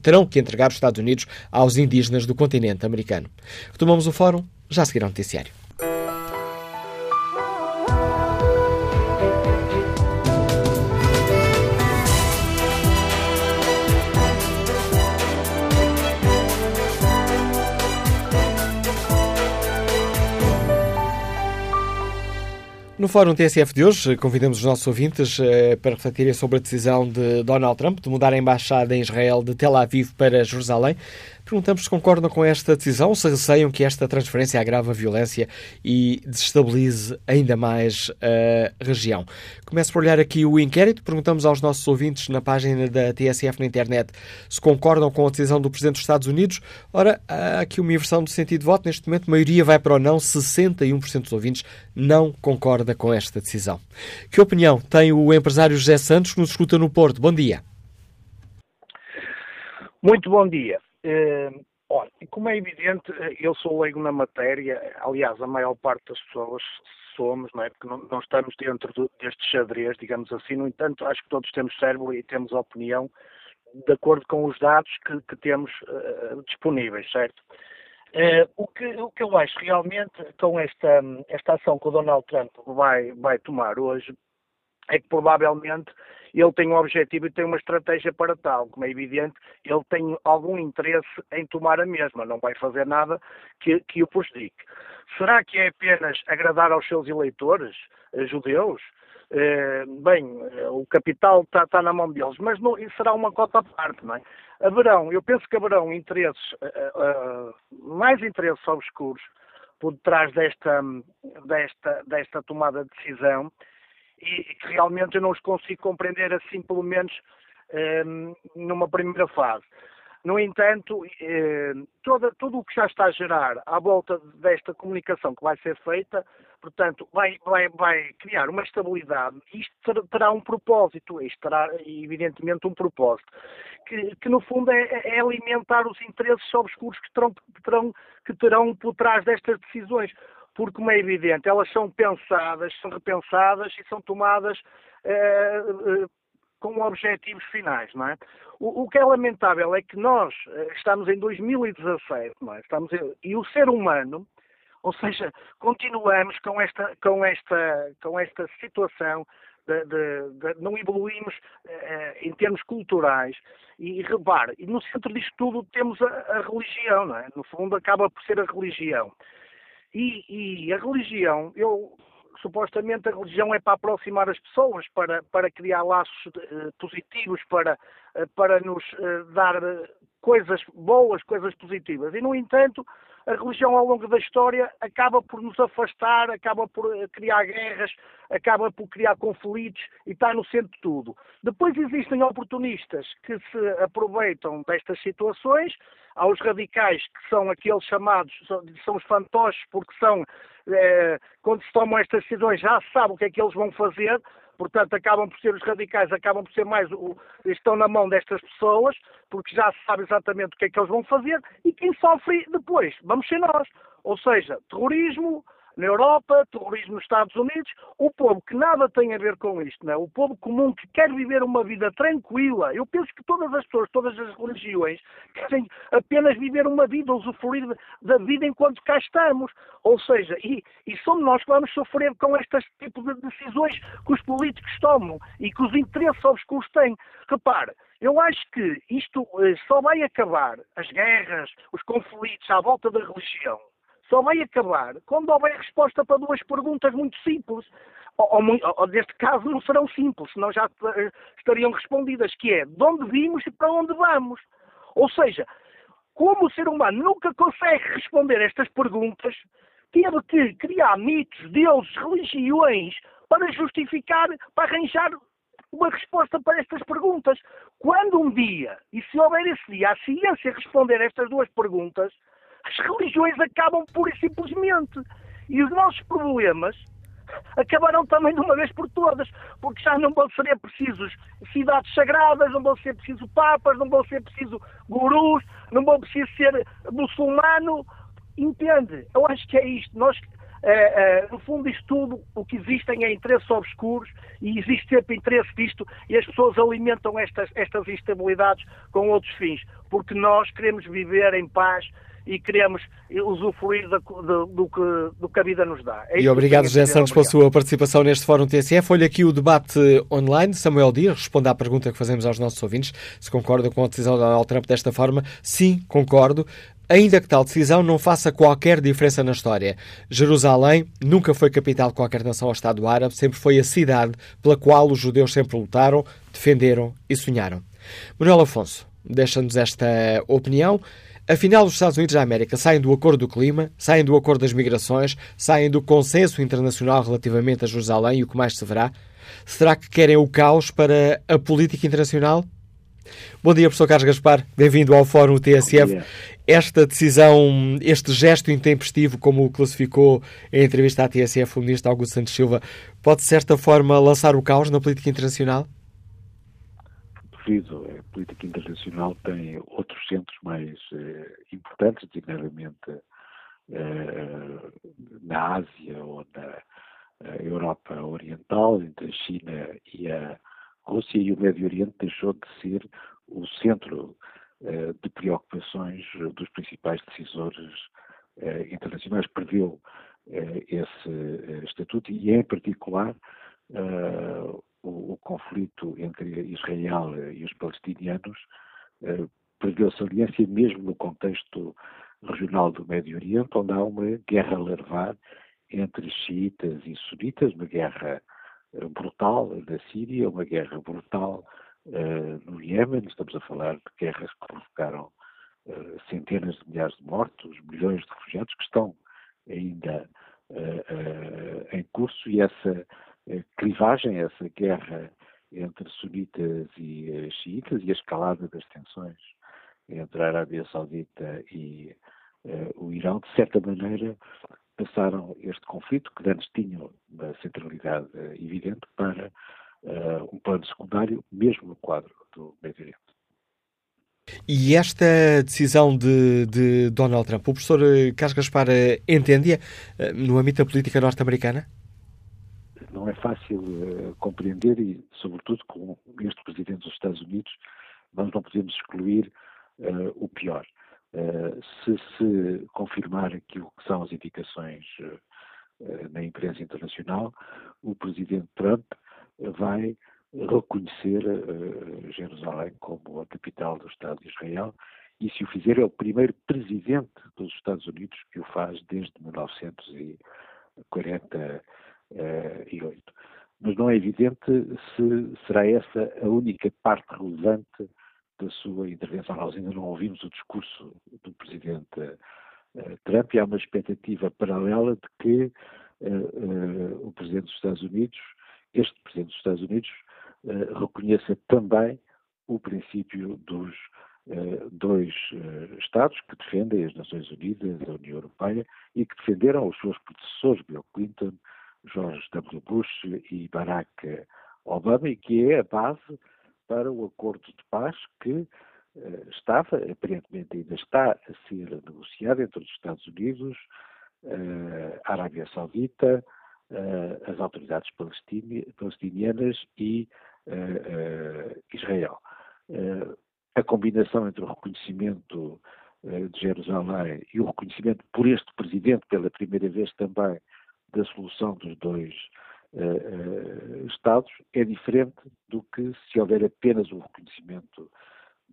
terão que entregar os Estados Unidos aos indígenas do continente americano. Retomamos o fórum, já seguirá o noticiário. No Fórum TSF de hoje, convidamos os nossos ouvintes eh, para refletirem sobre a decisão de Donald Trump de mudar a embaixada em Israel de Tel Aviv para Jerusalém. Perguntamos se concordam com esta decisão se receiam que esta transferência agrave a violência e desestabilize ainda mais a região. Começo por olhar aqui o inquérito. Perguntamos aos nossos ouvintes na página da TSF na internet se concordam com a decisão do Presidente dos Estados Unidos. Ora, há aqui uma inversão do sentido de voto. Neste momento, a maioria vai para o não. 61% dos ouvintes não concorda com esta decisão. Que opinião tem o empresário José Santos, que nos escuta no Porto? Bom dia. Muito bom dia. Uh, como é evidente, eh, eu sou leigo na matéria, aliás, a maior parte das pessoas somos, não é? Porque não, não estamos dentro do, deste xadrez, digamos assim. No entanto, acho que todos temos cérebro e temos opinião de acordo com os dados que, que temos uh, disponíveis, certo? Uh, o, que, o que eu acho realmente com esta, esta ação que o Donald Trump vai, vai tomar hoje é que provavelmente ele tem um objetivo e tem uma estratégia para tal. Como é evidente, ele tem algum interesse em tomar a mesma, não vai fazer nada que, que o prejudique. Será que é apenas agradar aos seus eleitores, eh, judeus? Eh, bem, eh, o capital está, tá na mão deles, mas não, isso será uma cota à parte, não é? Haverão, eu penso que haverão interesses, mais interesses obscuros por detrás desta, desta, desta tomada de decisão e, que realmente eu não os consigo compreender assim, pelo menos eh, numa primeira fase. No entanto, eh, toda, tudo o que já está a gerar à volta desta comunicação que vai ser feita, portanto, vai, vai, vai criar uma estabilidade. Isto terá um propósito, isto terá evidentemente um propósito, que, que no fundo é, é, alimentar os interesses obscuros que terão, que, terão, que terão por trás destas decisões porque, como é evidente, elas são pensadas, são repensadas e são tomadas eh, eh, com objetivos finais, não é? O, o, que é lamentável é que nós eh, estamos em 2017, não é? Estamos em, e o ser humano, ou seja, continuamos com esta, com esta, com esta situação de, de, de, não evoluímos eh, em termos culturais. E, repare, e no centro disto tudo temos a, a religião, não é? No fundo acaba por ser a religião. E, e a religião, eu supostamente a religião é para aproximar as pessoas, para, para criar laços uh, positivos, para, uh, para nos uh, dar coisas boas, coisas positivas. E, no entanto, a religião ao longo da história acaba por nos afastar, acaba por eh, criar guerras, acaba por criar conflitos e está no centro de tudo. Depois existem oportunistas que se aproveitam destas situações, há os radicais que são aqueles chamados, são os fantoches, porque são, eh, quando se tomam estas decisões já se sabe o que é que eles vão fazer, portanto acabam por ser os radicais, acabam por ser mais, o, estão na mão destas pessoas, porque já se sabe exatamente o que é que eles vão fazer, e quem sofre depois, vamos ser nós. Ou seja, terrorismo, na Europa, terrorismo nos Estados Unidos, o povo que nada tem a ver com isto, não é? o povo comum que quer viver uma vida tranquila. Eu penso que todas as pessoas, todas as religiões, querem apenas viver uma vida, usufruir da vida enquanto cá estamos. Ou seja, e, e somos nós que vamos sofrer com este tipo de decisões que os políticos tomam e que os interesses obscuros têm. Repare, eu acho que isto eh, só vai acabar, as guerras, os conflitos à volta da religião, só vai acabar quando houver resposta para duas perguntas muito simples. Ou, ou, ou, neste caso não serão simples, senão já eh, estariam respondidas, que é de onde vimos e para onde vamos. Ou seja, como o ser humano nunca consegue responder estas perguntas, teve que criar mitos, deuses, religiões para justificar, para arranjar uma resposta para estas perguntas. Quando um dia, e se houver esse dia, a ciência responder estas duas perguntas, as religiões acabam pura e simplesmente. E os nossos problemas acabarão também de uma vez por todas, porque já não vão ser precisos cidades sagradas, não vão ser precisos papas, não vão ser precisos gurus, não vão preciso ser muçulmano. Entende? Eu acho que é isto. Nós, é, é, no fundo, isto tudo, o que existem é interesses obscuros e existe sempre interesse disto e as pessoas alimentam estas, estas instabilidades com outros fins, porque nós queremos viver em paz e queremos usufruir do, do, do, que, do que a vida nos dá. É e obrigado, José Santos, pela sua participação neste Fórum TSF. Olha aqui o debate online. Samuel Dias responde à pergunta que fazemos aos nossos ouvintes. Se concorda com a decisão de Donald Trump desta forma? Sim, concordo. Ainda que tal decisão não faça qualquer diferença na história. Jerusalém nunca foi capital de qualquer nação ou Estado árabe, sempre foi a cidade pela qual os judeus sempre lutaram, defenderam e sonharam. Manuel Afonso deixa-nos esta opinião. Afinal, os Estados Unidos da América saem do Acordo do Clima, saem do Acordo das Migrações, saem do consenso internacional relativamente a Jerusalém e o que mais se verá? Será que querem o caos para a política internacional? Bom dia, professor Carlos Gaspar. Bem-vindo ao Fórum TSF. Esta decisão, este gesto intempestivo, como o classificou em entrevista à TSF o ministro Augusto Santos Silva, pode, de certa forma, lançar o caos na política internacional? Referido, a política internacional tem outros centros mais eh, importantes, designadamente eh, na Ásia ou na eh, Europa Oriental, entre a China e a Rússia, e o Médio Oriente deixou de ser o centro de preocupações dos principais decisores internacionais. Perdeu esse estatuto e, em particular, o, o, conflito entre Israel e os palestinianos eh, perdeu saliência mesmo no contexto regional do Médio Oriente, onde há uma guerra larvar entre xiitas e sunitas, uma guerra eh, brutal na Síria, uma guerra brutal uh, no Iémen, estamos a falar de guerras que provocaram uh, centenas de milhares de mortos, milhões de refugiados que estão ainda em curso. E essa clivagem, essa guerra entre sunitas e uh, xiitas e a escalada das tensões entre a Arábia Saudita e uh, o Irão, de certa maneira, passaram este conflito, que antes tinham uma centralidade uh, evidente, para um plano secundário, mesmo no quadro do Médio Oriente. E esta decisão de, de, Donald Trump, o professor Carlos Gaspar entende-a no âmbito da política norte-americana? Não é fácil uh, compreender e, sobretudo, com este Presidente dos Estados Unidos, nós não podemos excluir uh, o pior. Uh, se se confirmar aquilo que são as indicações na imprensa internacional, o Presidente Trump vai reconhecer Jerusalém como a capital do Estado de Israel e, se o fizer, é o primeiro Presidente dos Estados Unidos que o faz desde 1940 e 8. Mas não é evidente se será essa a única parte relevante da sua intervenção. Nós ainda não ouvimos o discurso do Presidente Trump e há uma expectativa paralela de que o Presidente dos Estados Unidos, este Presidente dos Estados Unidos, reconheça também o princípio dos dois Estados que defendem as Nações Unidas, a União Europeia e que defenderam os seus predecessores, Bill Clinton, George W. Bush e Barack Obama, e que é a base para o acordo de paz que uh, estava, aparentemente ainda está a ser negociado entre os Estados Unidos, uh, a Arábia Saudita, uh, as autoridades palestinianas e Israel. a combinação entre o reconhecimento de Jerusalém e o reconhecimento por este presidente, pela primeira vez também, da solução dos dois uh, uh, Estados é diferente do que se houver apenas o reconhecimento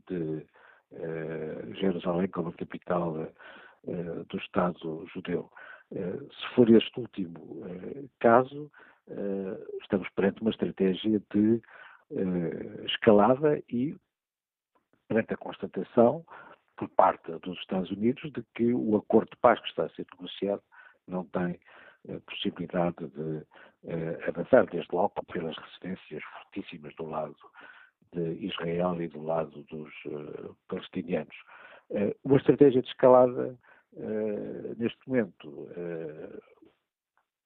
de uh, Jerusalém como capital do Estado judeu. se for este último caso, estamos perante uma estratégia de escalada e perante a constatação por parte dos Estados Unidos de que o acordo de paz que está a ser negociado não tem possibilidade de uh, avançar, desde logo pelas resistências fortíssimas do lado de Israel e do lado dos uh, palestinianos. Uh, uma estratégia de escalada, neste momento,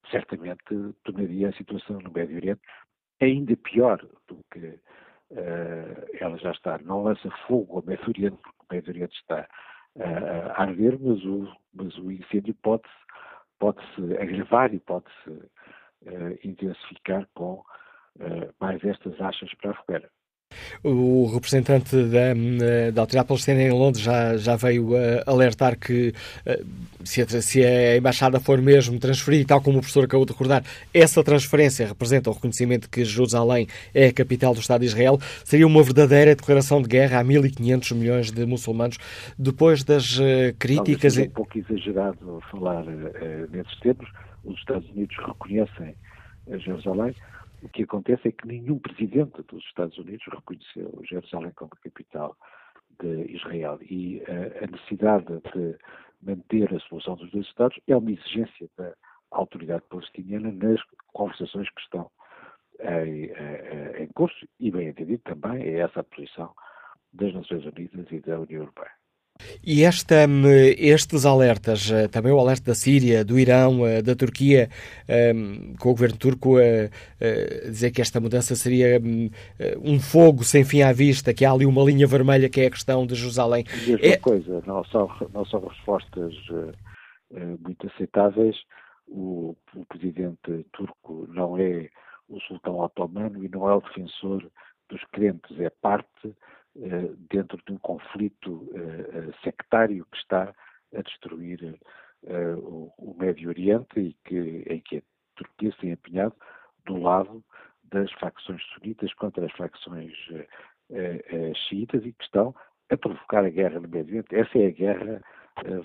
certamente tornaria a situação no Médio Oriente ainda pior do que ela já está. Não lança fogo ao Médio Oriente, porque o Médio Oriente está a arder, mas o, mas o incêndio pode-se pode-se agravar e pode-se uh, intensificar com uh, mais estas achas para a fogueira. O representante da, da Autoridade Palestina em Londres já, já veio uh, alertar que uh, se, a, se, a, Embaixada for mesmo transferida, tal como o professor acabou de recordar, essa transferência representa o reconhecimento que Jerusalém é a capital do Estado de Israel, seria uma verdadeira declaração de guerra a 1.500 milhões de muçulmanos, depois das uh, críticas... É um pouco exagerado falar nesses termos. Os Estados Unidos reconhecem Jerusalém, o que acontece é que nenhum presidente dos Estados Unidos reconheceu Jerusalém como capital de Israel. E uh, a necessidade de manter a solução dos dois Estados é uma exigência da autoridade palestiniana nas conversações que estão em, em, em curso, e bem entendido também é essa a posição das Nações Unidas e da União Europeia. E esta, hum, estes alertas, eh, também o alerta da Síria, do Irão, eh, da Turquia, hum, com o governo turco a dizer que esta mudança seria hum, um fogo sem fim à vista, que há ali uma linha vermelha que é a questão de Jerusalém. Mesma é... coisa, não são, não são respostas eh, muito aceitáveis. O, o presidente turco não é o sultão otomano e não é o defensor dos crentes, é parte eh, dentro de um conflito eh, eh, sectário que está a destruir o, Médio Oriente e que, em que a Turquia se tem empenhado do lado das facções sunitas contra as facções xiitas e que estão a provocar a guerra no Médio Oriente. Essa é a guerra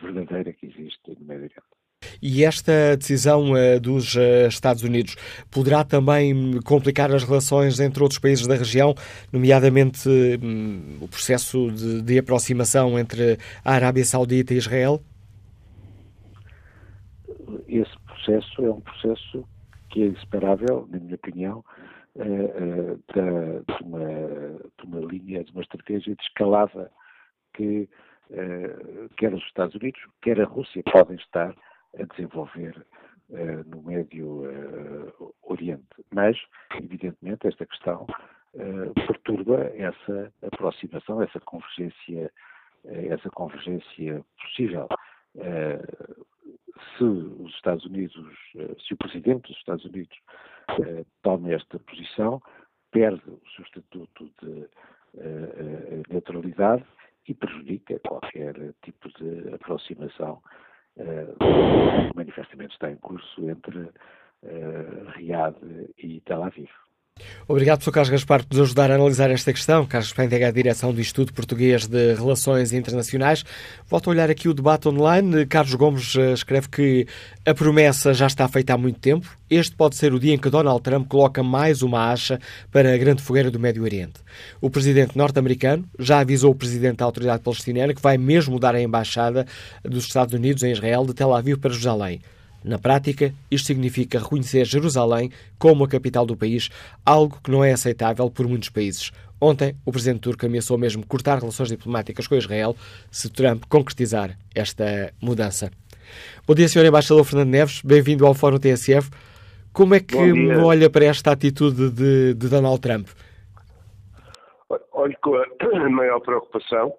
verdadeira que existe no Médio Oriente. E esta decisão uh, dos uh, Estados Unidos poderá também complicar as relações entre outros países da região, nomeadamente um, o processo de, de, aproximação entre a Arábia Saudita e Israel? Esse processo é um processo que é inseparável, na minha opinião, da, de, uma, de, uma, linha, de uma estratégia de escalada que quer os Estados Unidos, quer a Rússia podem estar a desenvolver uh, no Médio uh, Oriente. Mas, evidentemente, esta questão uh, perturba essa aproximação, essa convergência, essa convergência possível. se os Estados Unidos, se o Presidente dos Estados Unidos toma esta posição, perde o seu estatuto de neutralidade e prejudica qualquer tipo de aproximação uh, manifestamente está em curso entre uh, Riad e Tel Aviv. Obrigado, Sr. Carlos Gaspar, por nos ajudar a analisar esta questão. Carlos integra a direção do Instituto Português de Relações Internacionais. Volto a olhar aqui o debate online. Carlos Gomes eh, escreve que a promessa já está feita há muito tempo. Este pode ser o dia em que Donald Trump coloca mais uma acha para a grande fogueira do Médio Oriente. O presidente norte-americano já avisou o presidente da autoridade palestiniana que vai mesmo mudar a embaixada dos Estados Unidos em Israel de Tel Aviv para Jerusalém. Na prática, isto significa reconhecer Jerusalém como a capital do país, algo que não é aceitável por muitos países. Ontem, o presidente turco ameaçou mesmo cortar relações diplomáticas com Israel se Trump concretizar esta mudança. Bom dia, Sr. Embaixador Fernando Neves. Bem-vindo ao Fórum TSF. Como é que olha para esta atitude de, de Donald Trump? Olho com a maior preocupação,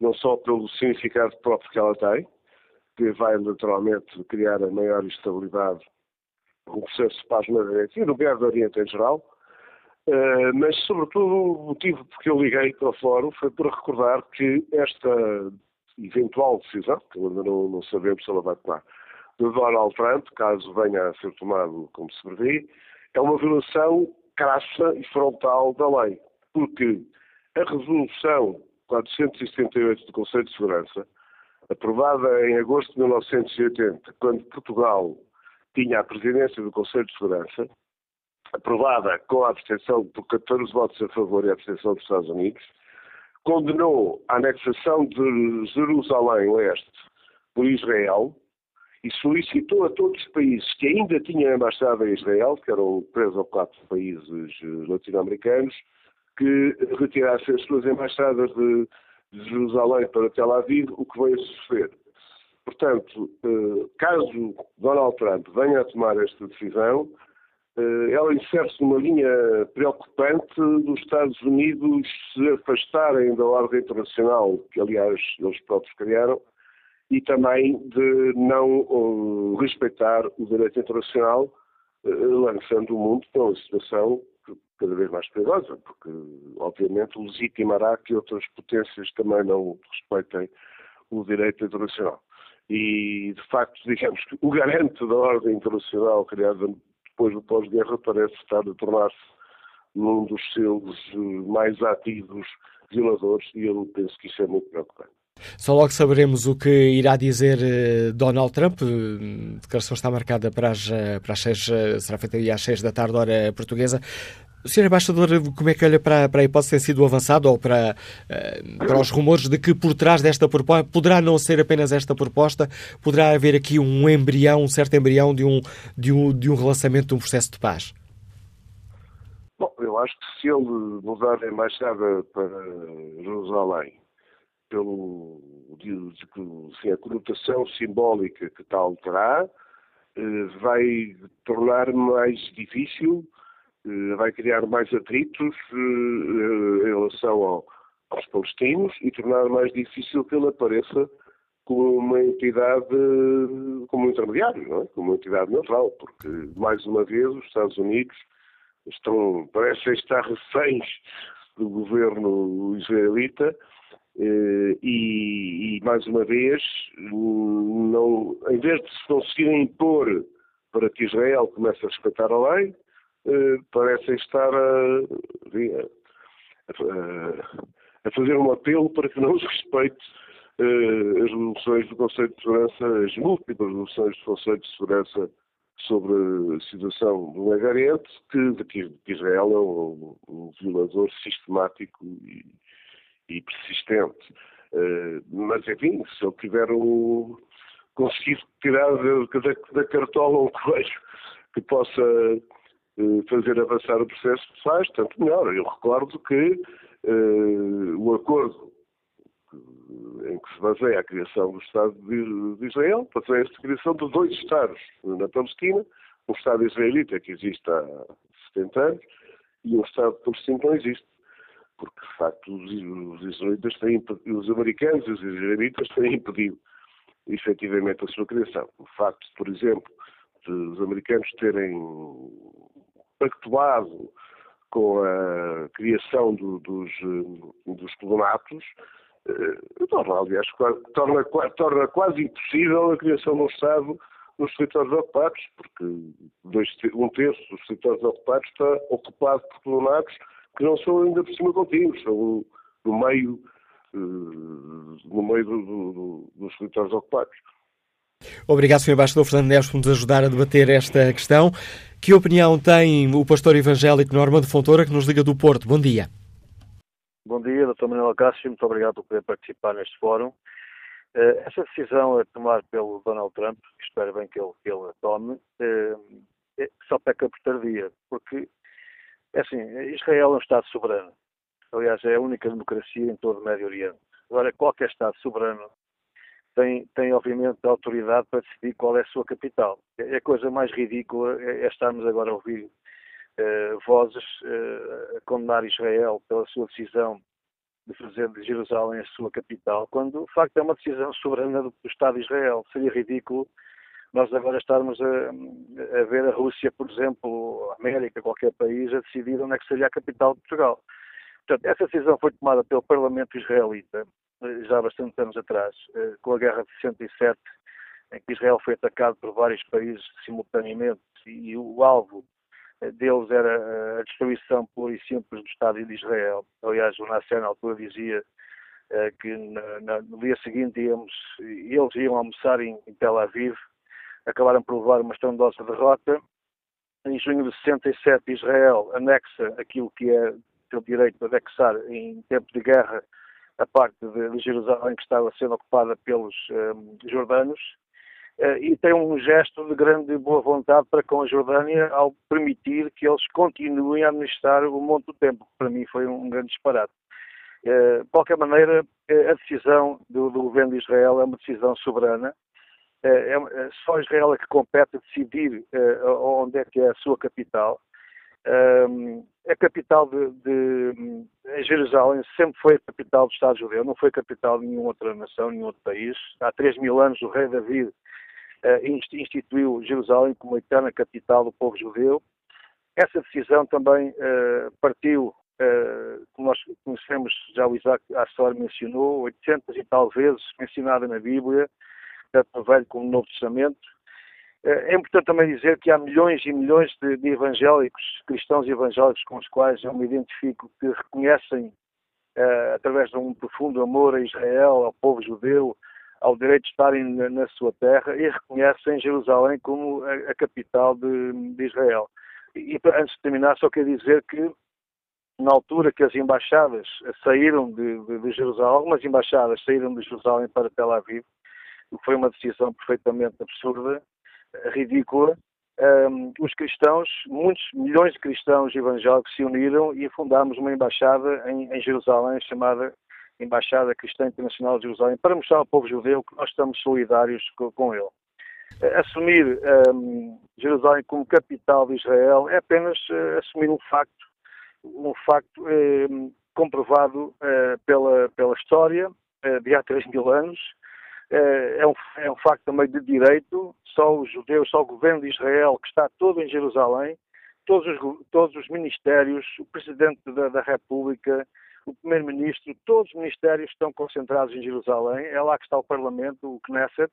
não só pelo significado próprio que ela tem, que vai naturalmente criar a maior estabilidade no processo de paz no Oriente e no Médio Oriente em geral, uh, mas sobretudo o motivo porque eu liguei para o Fórum foi para recordar que esta eventual decisão, que ainda não, não sabemos se ela vai tomar, de Donald Trump, caso venha a ser tomado como se prevê, é uma violação crassa e frontal da lei, porque a resolução 478 do Conselho de Segurança aprovada em agosto de 1980, quando Portugal tinha a presidência do Conselho de Segurança, aprovada com a abstenção por 14 votos a favor e a abstenção dos Estados Unidos, condenou a anexação de Jerusalém Leste por Israel e solicitou a todos os países que ainda tinham embaixada em Israel, que eram três ou quatro países latino-americanos, que retirassem as suas embaixadas de de Jerusalém para Tel Aviv, o que veio a suceder. Portanto, eh, caso Donald Trump venha a tomar esta decisão, eh, ela insere-se numa linha preocupante dos Estados Unidos se afastarem da ordem internacional, que aliás eles próprios criaram, e também de não respeitar o direito internacional, eh, lançando o mundo para uma situação cada vez mais perigosa, porque obviamente legitimará que outras potências também não respeitem o direito internacional. E, de facto, digamos que o garante da ordem internacional criada depois do pós-guerra parece estar a tornar-se num dos seus eh, mais ativos violadores e eu penso que isso é muito preocupante. Só logo saberemos o que irá dizer eh, Donald Trump. A declaração está marcada para as, eh, para as seis, será feita às seis da tarde, hora portuguesa. Sr. Embaixador, como é que olha para, para a hipótese ter sido avançado ou para, eh, para os rumores de que por trás desta proposta, poderá não ser apenas esta proposta, poderá haver aqui um embrião, um certo embrião de um, de um, de um relançamento de um processo de paz? Bom, eu acho que se ele mudar a embaixada para Jerusalém pelo assim, a conotação simbólica que tal terá, eh, vai tornar mais difícil vai criar mais atritos eh, em relação ao, aos palestinos e tornar mais difícil que ele apareça como uma entidade, como um intermediário, não é? como uma entidade neutral, porque, mais uma vez, os Estados Unidos estão, parecem estar reféns do governo israelita eh, e, e, mais uma vez, não, em vez de se conseguirem impor para que Israel comece a respeitar a lei, eh, parecem estar a, a, a, fazer um apelo para que não se respeite uh, as resoluções do Conselho de Segurança, as múltiplas resoluções do Conselho de Segurança sobre a situação do Médio que, que, Israel é um, um violador sistemático e, e persistente. Uh, mas, enfim, se ele tiver um, conseguir tirar da, da, da cartola um coelho que possa eh, fazer avançar o processo de faz, tanto melhor. Eu recordo que uh, o acordo em que se baseia a criação do Estado de, Israel, baseia-se a criação de dois Estados na Palestina, um Estado israelita que existe há 70 anos e um Estado palestino que não existe. Porque, de facto, os israelitas têm, os americanos e os israelitas têm impedido efetivamente a sua criação. O facto, por exemplo, de os americanos terem pactuado com a criação do, dos, eh, dos colonatos, eh, torna, aliás, torna, torna quase impossível a criação de um Estado nos territórios ocupados, porque dois, um terço dos territórios ocupados está ocupado por colonados que não são ainda por cima contínuos, são no meio, no meio do, do, dos territórios ocupados. Obrigado, Sr. Embaixador Fernando Neves, por nos ajudar a debater esta questão. Que opinião tem o pastor evangélico Normando Fontoura, que nos liga do Porto? Bom dia. Bom dia, Dr. Manuel Cássio. Muito obrigado por poder participar neste fórum. Uh, essa decisão a tomar pelo Donald Trump, espero bem que ele, que ele a tome, uh, só peca por tardia, porque, é assim, Israel é um Estado soberano. Aliás, é a única democracia em todo o Médio Oriente. Agora, qualquer Estado soberano tem, tem obviamente a autoridade para decidir qual é a sua capital. É a coisa mais ridícula é, é estarmos agora a ouvir uh, vozes uh, a condenar Israel pela sua decisão de fazer de Jerusalém a sua capital, quando de facto é uma decisão soberana do, do Estado de Israel. Seria ridículo nós agora estarmos a, a, ver a Rússia, por exemplo, a América, qualquer país, a decidir onde é que seria a capital de Portugal. Portanto, essa decisão foi tomada pelo Parlamento israelita já há bastante anos atrás, eh, com a guerra de 67, em que Israel foi atacado por vários países simultaneamente e o alvo eh, deles era a destruição pura e simples do Estado de Israel. Aliás, o Nasser na altura dizia eh, que no dia seguinte íamos, eles iam almoçar em, Tel Aviv, acabaram por levar uma estrondosa derrota. Em junho de 67, Israel anexa aquilo que é o direito de anexar em tempo de guerra a parte de, Jerusalém que estava sendo ocupada pelos um, jordanos, uh, e tem um gesto de grande boa vontade para com a Jordânia ao permitir que eles continuem a administrar o Monte do Templo. Para mim foi um, grande disparate. Uh, de qualquer maneira, a decisão do, do, governo de Israel é uma decisão soberana. Uh, é, só Israel é que compete decidir onde é que é a sua capital a capital de, de, Jerusalém sempre foi a capital do Estado judeu, não foi a capital de nenhuma outra nação, nenhum outro país. Há 3 mil anos o rei David uh, instituiu Jerusalém como a eterna capital do povo judeu. Essa decisão também uh, partiu, uh, como nós conhecemos, já o Isaac Assor mencionou, 800 e tal vezes mencionada na Bíblia, tanto no Velho como no Novo Testamento, é importante também dizer que há milhões e milhões de, de evangélicos, cristãos evangélicos com os quais eu me identifico, que reconhecem, uh, através de um profundo amor a Israel, ao povo judeu, ao direito de estarem na, na sua terra e reconhecem Jerusalém como a, a capital de, de Israel. E, e, antes de terminar, só quero dizer que na altura que as embaixadas saíram de, de, de Jerusalém, algumas embaixadas saíram de Jerusalém para Tel Aviv, foi uma decisão perfeitamente absurda, ridícula, um, os cristãos, muitos milhões de cristãos evangélicos se uniram e fundámos uma embaixada em, em, Jerusalém chamada Embaixada Cristã Internacional de Jerusalém para mostrar ao povo judeu que nós estamos solidários com, com ele. Assumir um, Jerusalém como capital de Israel é apenas uh, assumir um facto, um facto uh, comprovado uh, pela, pela história de há 3 mil anos, é, é um, é um facto também de direito, só os judeus, só o governo de Israel, que está todo em Jerusalém, todos os, todos os ministérios, o Presidente da, da República, o Primeiro-Ministro, todos os ministérios estão concentrados em Jerusalém, é lá que está o Parlamento, o Knesset,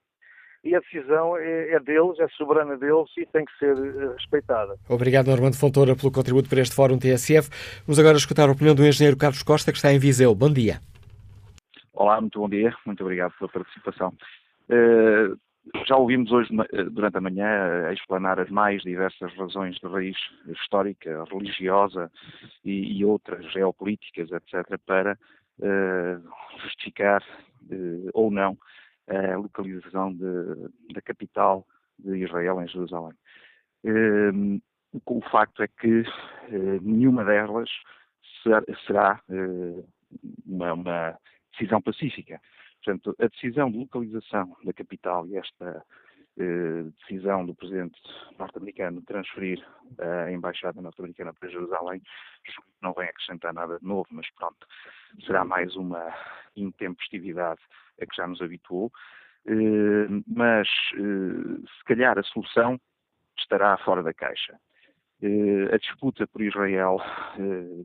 e a decisão é, é, deles, é soberana deles e tem que ser eh, respeitada. Obrigado, Normando Fontoura, pelo contributo para este Fórum TSF. Vamos agora escutar a opinião do engenheiro Carlos Costa, que está em Viseu. Bom dia. Olá, muito bom dia, muito obrigado pela participação. Uh, já ouvimos hoje, eh, durante a manhã, a explanar as mais diversas razões de raiz histórica, religiosa e, e outras geopolíticas, etc., para uh, justificar uh, ou não a localização de, da capital de Israel em Jerusalém. Uh, o facto é que nenhuma delas será uma, uma decisão pacífica. Portanto, a decisão de localização da capital e esta eh, decisão do presidente norte-americano de transferir a embaixada norte-americana para Jerusalém não vem acrescentar nada de novo, mas pronto, será mais uma intempestividade a que já nos habituou. Eh, mas, eh, se calhar, a solução estará fora da caixa. Eh, a disputa por Israel eh,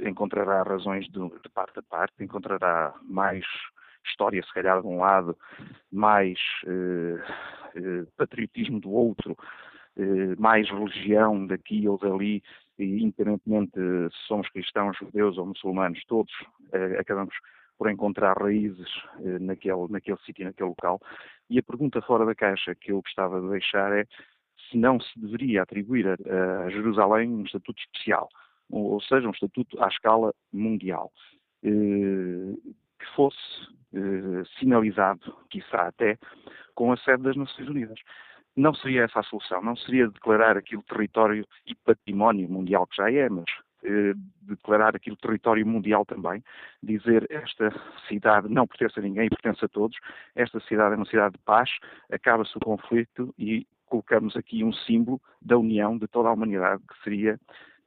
encontrará razões de, de, parte a parte, encontrará mais história, se calhar, de um lado, mais eh, patriotismo do outro, mais religião daqui ou dali, e independentemente se somos cristãos, judeus ou muçulmanos, todos acabamos por encontrar raízes naquele, naquele sítio, naquele local. E a pergunta fora da caixa que eu gostava de deixar é se não se deveria atribuir a, a Jerusalém um estatuto especial, ou, seja, um estatuto à escala mundial, eh, que fosse eh, sinalizado, quiçá até, com a sede das Nações Unidas. Não seria essa a solução, não seria declarar aquilo território e património mundial que já é, mas eh, declarar aquilo território mundial também, dizer esta cidade não pertence a ninguém, pertence a todos, esta cidade é uma cidade de paz, acaba-se o conflito e colocamos aqui um símbolo da união de toda a humanidade, que, seria,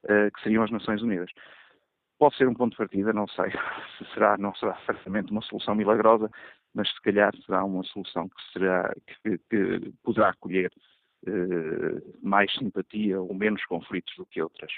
que seriam as Nações Unidas. Pode ser um ponto de partida, não sei se será, não será certamente uma solução milagrosa, mas se calhar será uma solução que, será, que, que poderá acolher uh, mais simpatia ou menos conflitos do que outras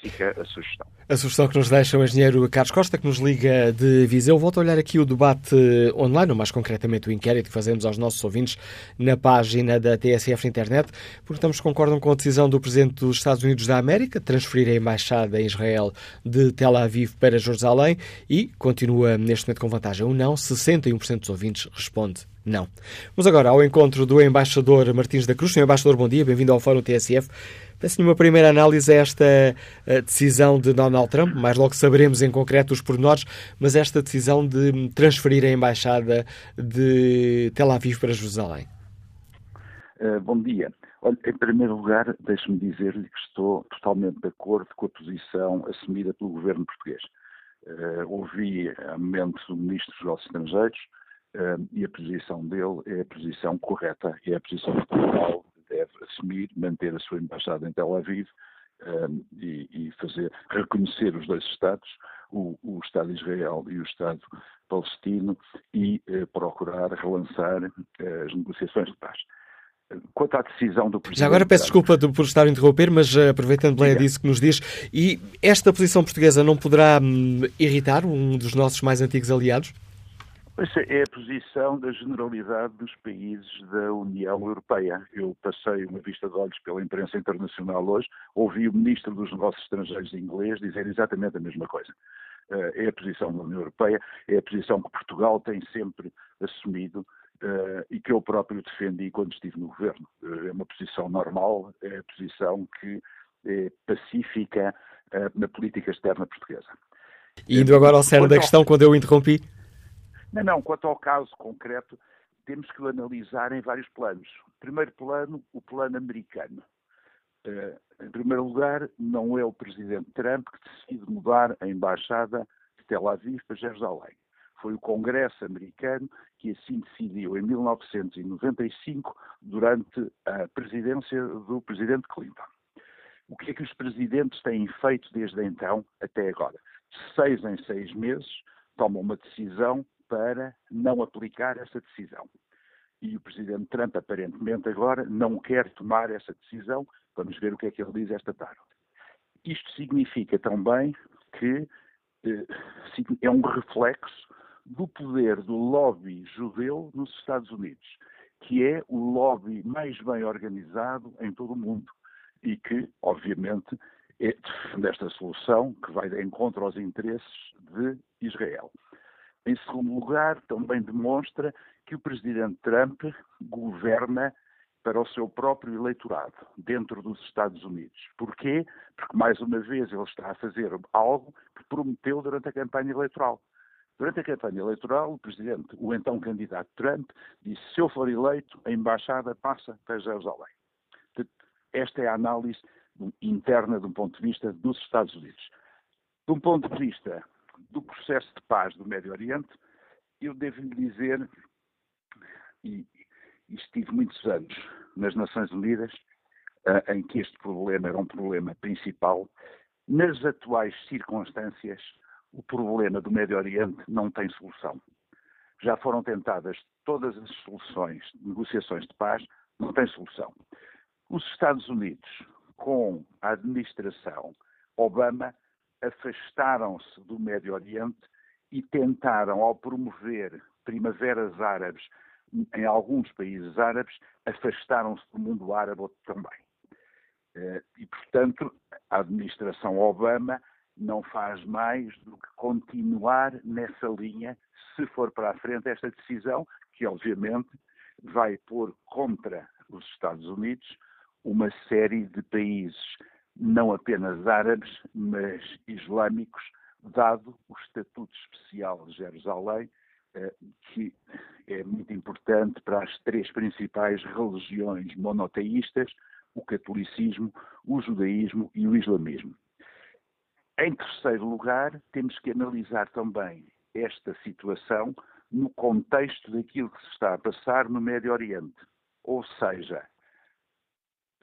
fica a sugestão. A sugestão que nos deixa o engenheiro Carlos Costa, que nos liga de Viseu. Volto a olhar aqui o debate online, ou mais concretamente o inquérito que fazemos aos nossos ouvintes na página da TSF Internet. Perguntamos concordam com a decisão do Presidente dos Estados Unidos da América de transferir a embaixada em Israel de Tel Aviv para Jerusalém e continua neste momento com vantagem ou não. 61% dos ouvintes responde não. Vamos agora ao encontro do embaixador Martins da Cruz. Senhor embaixador, bom dia, bem-vindo ao Fórum TSF. Peço-lhe uma primeira análise a esta eh, decisão de Donald Trump, mais logo saberemos em concreto os pormenores, mas esta decisão de transferir a embaixada de Tel Aviv para Jerusalém. Uh, bom dia. Olha, em primeiro lugar, deixe-me dizer-lhe que estou totalmente de acordo com a posição assumida pelo governo português. Uh, ouvi há momentos o Ministro dos Negócios Estrangeiros uh, e a posição dele é a posição correta, é a posição Portugal deve assumir, manter a sua embaixada em Tel Aviv um, e, e, fazer reconhecer os dois Estados, o, o, Estado de Israel e o Estado palestino, e uh, procurar relançar uh, as negociações de paz. Quanto à decisão do Presidente. Já agora peço desculpa por estar a interromper, mas uh, aproveitando bem a disso que nos diz, e esta posição portuguesa não poderá hum, irritar um dos nossos mais antigos aliados? Essa é a posição da generalidade dos países da União Europeia. Eu passei uma vista de olhos pela imprensa internacional hoje, ouvi o Ministro dos Negócios Estrangeiros inglês dizer exatamente a mesma coisa. Eh, é a posição da União Europeia, é a posição que Portugal tem sempre assumido uh, e que eu próprio defendi quando estive no governo. Uh, é uma posição normal, é a posição que é pacífica uh, na política externa portuguesa. E indo agora ao cerne da questão, quando eu interrompi, não, não, quanto ao caso concreto, temos que o analisar em vários planos. Primeiro plano, o plano americano. Uh, em primeiro lugar, não é o presidente Trump que decide mudar a embaixada de Tel Aviv para Jerusalém. Foi o Congresso americano que assim decidiu em 1995, durante a presidência do presidente Clinton. O que é que os presidentes têm feito desde então até agora? De seis em seis meses, tomam uma decisão para não aplicar essa decisão. E o Presidente Trump, aparentemente, agora não quer tomar essa decisão. Vamos ver o que é que ele diz esta tarde. Isto significa também que eh, é um reflexo do poder do lobby judeu nos Estados Unidos, que é o lobby mais bem organizado em todo o mundo e que, obviamente, é defende esta solução que vai de encontro aos interesses de Israel. Em segundo lugar, também demonstra que o presidente Trump governa para o seu próprio eleitorado, dentro dos Estados Unidos. Porquê? Porque, mais uma vez, ele está a fazer algo que prometeu durante a campanha eleitoral. Durante a campanha eleitoral, o presidente, o então candidato Trump, disse: se eu for eleito, a embaixada passa para Jerusalém. Esta é a análise interna, de um ponto de vista dos Estados Unidos. De um ponto de vista do processo de paz do Médio Oriente, eu devo lhe dizer, e, e estive muitos anos nas Nações Unidas, uh, em que este problema era um problema principal, nas atuais circunstâncias, o problema do Médio Oriente não tem solução. Já foram tentadas todas as soluções, negociações de paz, não tem solução. Os Estados Unidos, com a administração Obama, afastaram-se do Médio Oriente e tentaram, ao promover primaveras árabes em alguns países árabes, afastaram-se do mundo árabe também. Eh, e, portanto, a administração Obama não faz mais do que continuar nessa linha, se for para a frente esta decisão, que obviamente vai pôr contra os Estados Unidos uma série de países, não apenas árabes, mas islâmicos, dado o estatuto especial de Jerusalém, eh, que é muito importante para as três principais religiões monoteístas, o catolicismo, o judaísmo e o islamismo. Em terceiro lugar, temos que analisar também esta situação no contexto daquilo que se está a passar no Médio Oriente. Ou seja,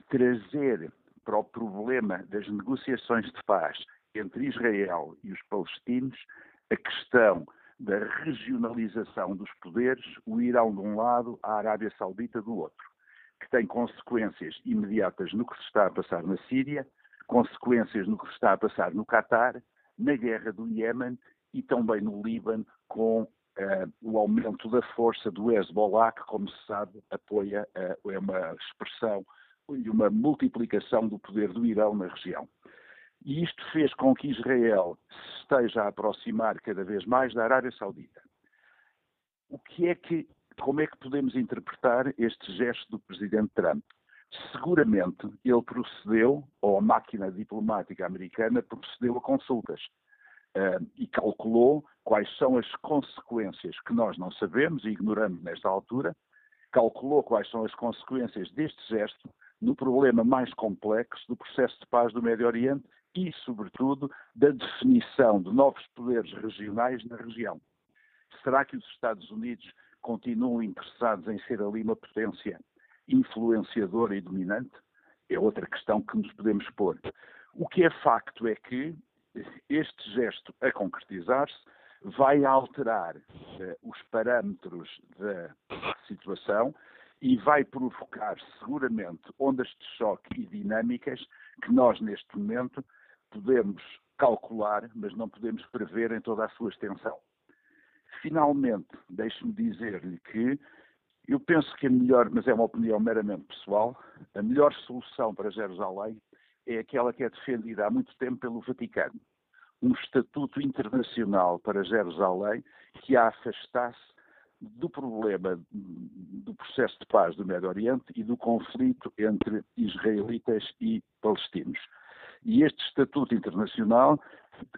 trazer para o problema das negociações de paz entre Israel e os palestinos a questão da regionalização dos poderes, o Irão de um lado, a Arábia Saudita do outro, que tem consequências imediatas no que se está a passar na Síria, consequências no que se está a passar no Catar, na guerra do Iémen e também no Líbano, com uh, o aumento da força do Hezbollah, que, como se sabe, apoia, uh, é uma expressão e uma multiplicação do poder do Irão na região. E isto fez com que Israel se esteja a aproximar cada vez mais da Arábia Saudita. O que é que, como é que podemos interpretar este gesto do presidente Trump? Seguramente ele procedeu, ou a máquina diplomática americana procedeu a consultas uh, e calculou quais são as consequências que nós não sabemos e ignoramos nesta altura, calculou quais são as consequências deste gesto no problema mais complexo do processo de paz do Médio Oriente e, sobretudo, da definição de novos poderes regionais na região. Será que os Estados Unidos continuam interessados em ser ali uma potência influenciadora e dominante? É outra questão que nos podemos pôr. O que é facto é que este gesto a concretizar-se vai alterar uh, os parâmetros da situação e vai provocar seguramente ondas de choque e dinâmicas que nós neste momento podemos calcular, mas não podemos prever em toda a sua extensão. Finalmente, deixe-me dizer-lhe que eu penso que a melhor, mas é uma opinião meramente pessoal, a melhor solução para Jerusalém é aquela que é defendida há muito tempo pelo Vaticano. Um estatuto internacional para Jerusalém que a afastasse do problema do processo de paz do Médio Oriente e do conflito entre israelitas e palestinos. E este estatuto internacional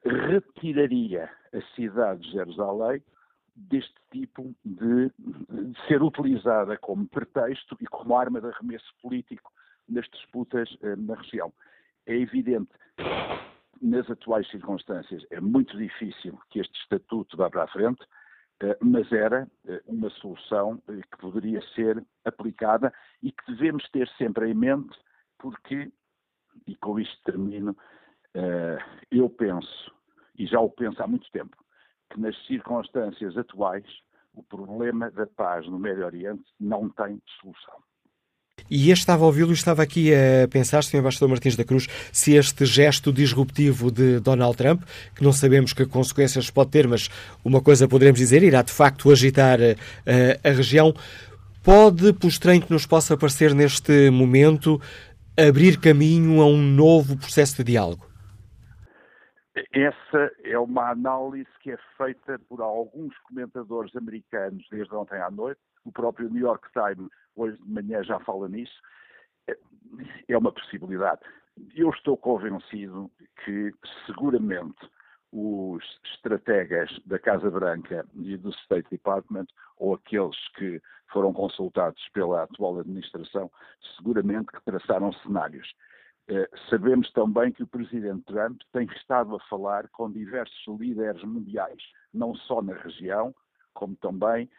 retiraria a cidade de Jerusalém deste tipo de, de, ser utilizada como pretexto e como arma de arremesso político nas disputas eh, na região. É evidente, nas atuais circunstâncias, é muito difícil que este estatuto vá para a frente, mas era eh, uma solução eh, que poderia ser aplicada e que devemos ter sempre em mente, porque, e com isto termino, eu penso, e já o penso há muito tempo, que nas circunstâncias atuais o problema da paz no Médio Oriente não tem solução. E este estava a ouvi-lo estava aqui a pensar, Sr. Embaixador Martins da Cruz, se este gesto disruptivo de Donald Trump, que não sabemos que consequências pode ter, mas uma coisa poderemos dizer, irá de facto agitar uh, a região, pode, por estranho que nos possa parecer neste momento, abrir caminho a um novo processo de diálogo? Essa é uma análise que é feita por alguns comentadores americanos desde ontem à noite. O próprio New York Times hoje de manhã já fala nisso. É uma possibilidade. Eu estou convencido que seguramente os estrategas da Casa Branca e do State Department, ou aqueles que foram consultados pela atual administração, seguramente que traçaram cenários. Eh, sabemos também que o presidente Trump tem estado a falar com diversos líderes mundiais, não só na região, como também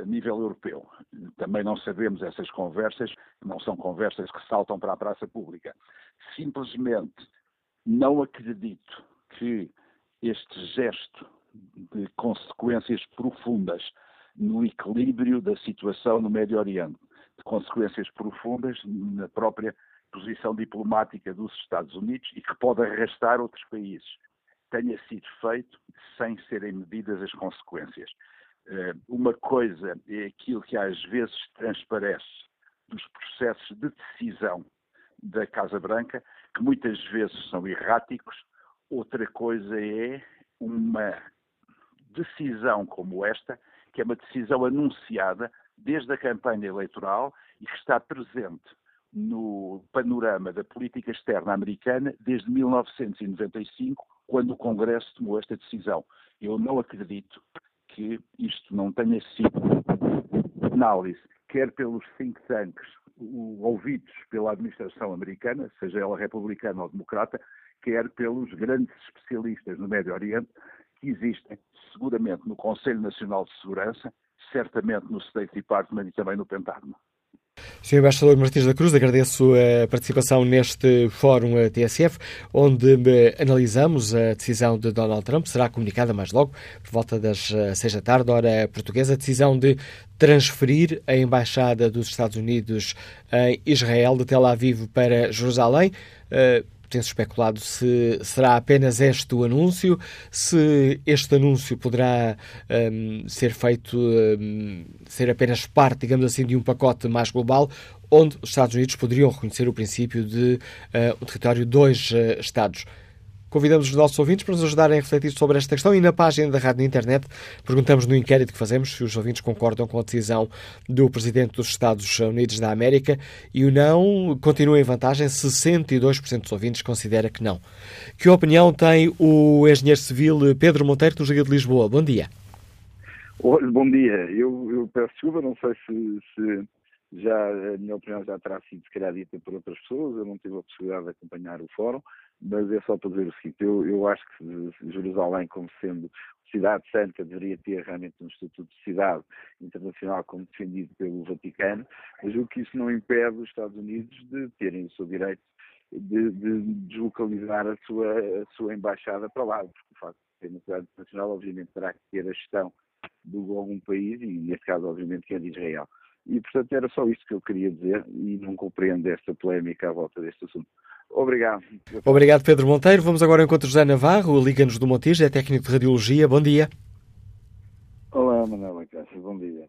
a nível europeu. Também não sabemos essas conversas, não são conversas que saltam para a praça pública. Simplesmente não acredito que este gesto de consequências profundas no equilíbrio da situação no Médio Oriente, de consequências profundas na própria posição diplomática dos Estados Unidos e que pode arrastar outros países. Tenha sido feito sem serem medidas as consequências. Uma coisa é aquilo que às vezes transparece dos processos de decisão da Casa Branca, que muitas vezes são erráticos. Outra coisa é uma decisão como esta, que é uma decisão anunciada desde a campanha eleitoral e que está presente no panorama da política externa americana desde 1995, quando o Congresso tomou esta decisão. Eu não acredito que isto não tenha sido análise, quer pelos think tanks ouvidos pela administração americana, seja ela republicana ou democrata, quer pelos grandes especialistas no Médio Oriente, que existem seguramente no Conselho Nacional de Segurança, certamente no State Department e também no Pentágono. Sr. Embaixador Martins da Cruz, agradeço a participação neste Fórum TSF, onde eh, analisamos a decisão de Donald Trump. Será comunicada mais logo, por volta das eh, seis da tarde, hora portuguesa, a decisão de transferir a Embaixada dos Estados Unidos em Israel, de Tel Aviv para Jerusalém. Tem-se especulado se será apenas este o anúncio, se este anúncio poderá um, ser feito, um, ser apenas parte, digamos assim, de um pacote mais global, onde os Estados Unidos poderiam reconhecer o princípio de uh, um território dois uh, Estados. Convidamos os nossos ouvintes para nos ajudarem a refletir sobre esta questão e na página da Rádio na Internet perguntamos no inquérito que fazemos se os ouvintes concordam com a decisão do Presidente dos Estados Unidos da América e o não continua em vantagem. 62% dos ouvintes considera que não. Que opinião tem o engenheiro civil Pedro Monteiro, do Liga de Lisboa? Bom dia. Olha, bom dia. Eu, eu peço desculpa, não sei se, se já a minha opinião já terá sido se calhar dita por outras pessoas, eu não tive a possibilidade de acompanhar o fórum, mas é só para dizer o seguinte, eu, eu acho que Jerusalém, como sendo cidade santa, deveria ter realmente um estatuto de cidade internacional como defendido pelo Vaticano, mas o que isso não impede os Estados Unidos de terem o seu direito de, de deslocalizar a sua, a sua embaixada para lá, porque o facto de ter uma cidade internacional, obviamente, terá que ter a gestão de algum país, e neste caso, obviamente, que é de Israel. E, portanto, era só isto que eu queria dizer e não compreendo esta polémica à volta deste assunto. Obrigado. Obrigado, Pedro Monteiro. Vamos agora ao encontro de José Navarro, Liga-nos do Montijo, é técnico de Radiologia. Bom dia. Olá, Manuela Cássio. Bom dia.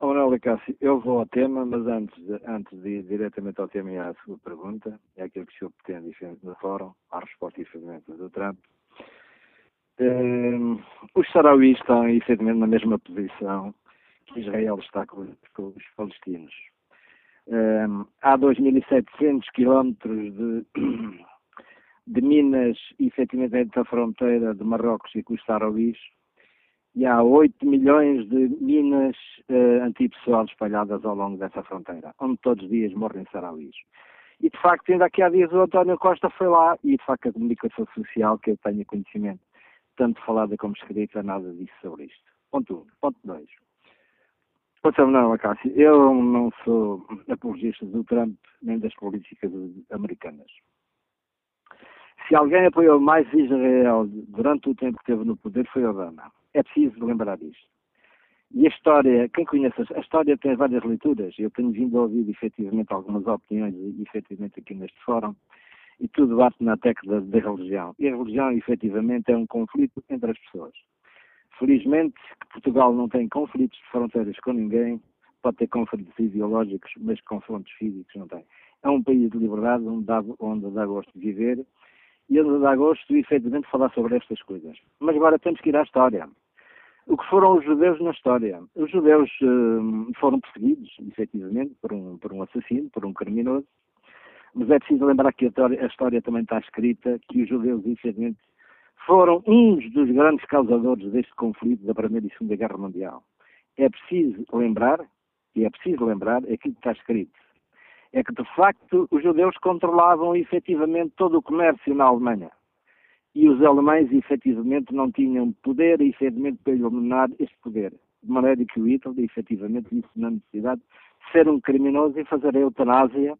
Oh, Manuela Cássio, eu vou ao tema, mas antes de, antes de ir diretamente ao tema e à sua pergunta, é aquilo que o senhor pretende diferente do fórum, à resposta efetivamente do Trump. Um, os sarauís estão, efetivamente, na mesma posição que Israel está com, com os palestinos. Um, há 2.700 quilómetros de, de minas, efetivamente, entre a fronteira de Marrocos e com os sarauís, e há 8 milhões de minas uh, antipessoal espalhadas ao longo dessa fronteira, onde todos os dias morrem sarauís. E, de facto, ainda aqui há dias o António Costa foi lá e, de facto, a comunicação social, que eu tenho conhecimento, tanto falada como escrita, nada disso sobre isto. Ponto 1. Um. Ponto 2. Não, Acácio, eu não sou apologista do Trump nem das políticas americanas. Se alguém apoiou mais Israel durante o tempo que esteve no poder foi Obama. É preciso lembrar disto. E a história, quem conhece, a história tem várias leituras. Eu tenho vindo a ouvir efetivamente algumas opiniões, efetivamente aqui neste fórum, e tudo bate na tecla da religião. E a religião, efetivamente, é um conflito entre as pessoas. Felizmente, Portugal não tem conflitos de fronteiras com ninguém, pode ter conflitos ideológicos, mas confrontos físicos não tem. É um país de liberdade onde dá, onde dá gosto de viver e onde dá gosto, efetivamente, de falar sobre estas coisas. Mas agora temos que ir à história. O que foram os judeus na história? Os judeus uh, foram perseguidos, efetivamente, por um, por um assassino, por um criminoso, mas é preciso lembrar que a história, a história também está escrita que os judeus, efetivamente, foram uns dos grandes causadores deste conflito da Primeira e Segunda Guerra Mundial. É preciso lembrar, e é preciso lembrar, aquilo que está escrito, é que de facto os judeus controlavam efetivamente todo o comércio na Alemanha. E os alemães efetivamente não tinham poder efetivamente para eliminar este poder. De maneira que o Hitler efetivamente disse na necessidade de ser um criminoso e fazer a eutanásia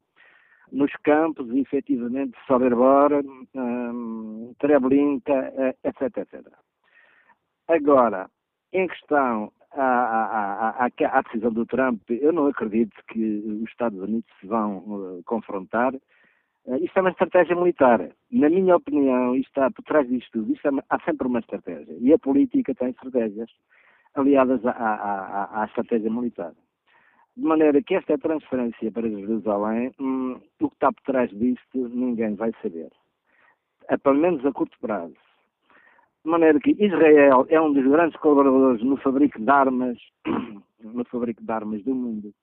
nos campos, efetivamente, Soberbor, um, Treblinka, etc, etc. Agora, em questão à, à, à, à, decisão do Trump, eu não acredito que os Estados Unidos se vão uh, confrontar. Uh, isto é uma estratégia militar. Na minha opinião, está por trás disto tudo. Isto é, há sempre uma estratégia. E a política tem estratégias. aliadas à, à, estratégia militar. De maneira que esta transferência para Jerusalém, hum, o que está por trás disto, ninguém vai saber. É, pelo menos a curto prazo. De maneira que Israel é um dos grandes colaboradores no fabrico de armas, no fabrico de armas do mundo.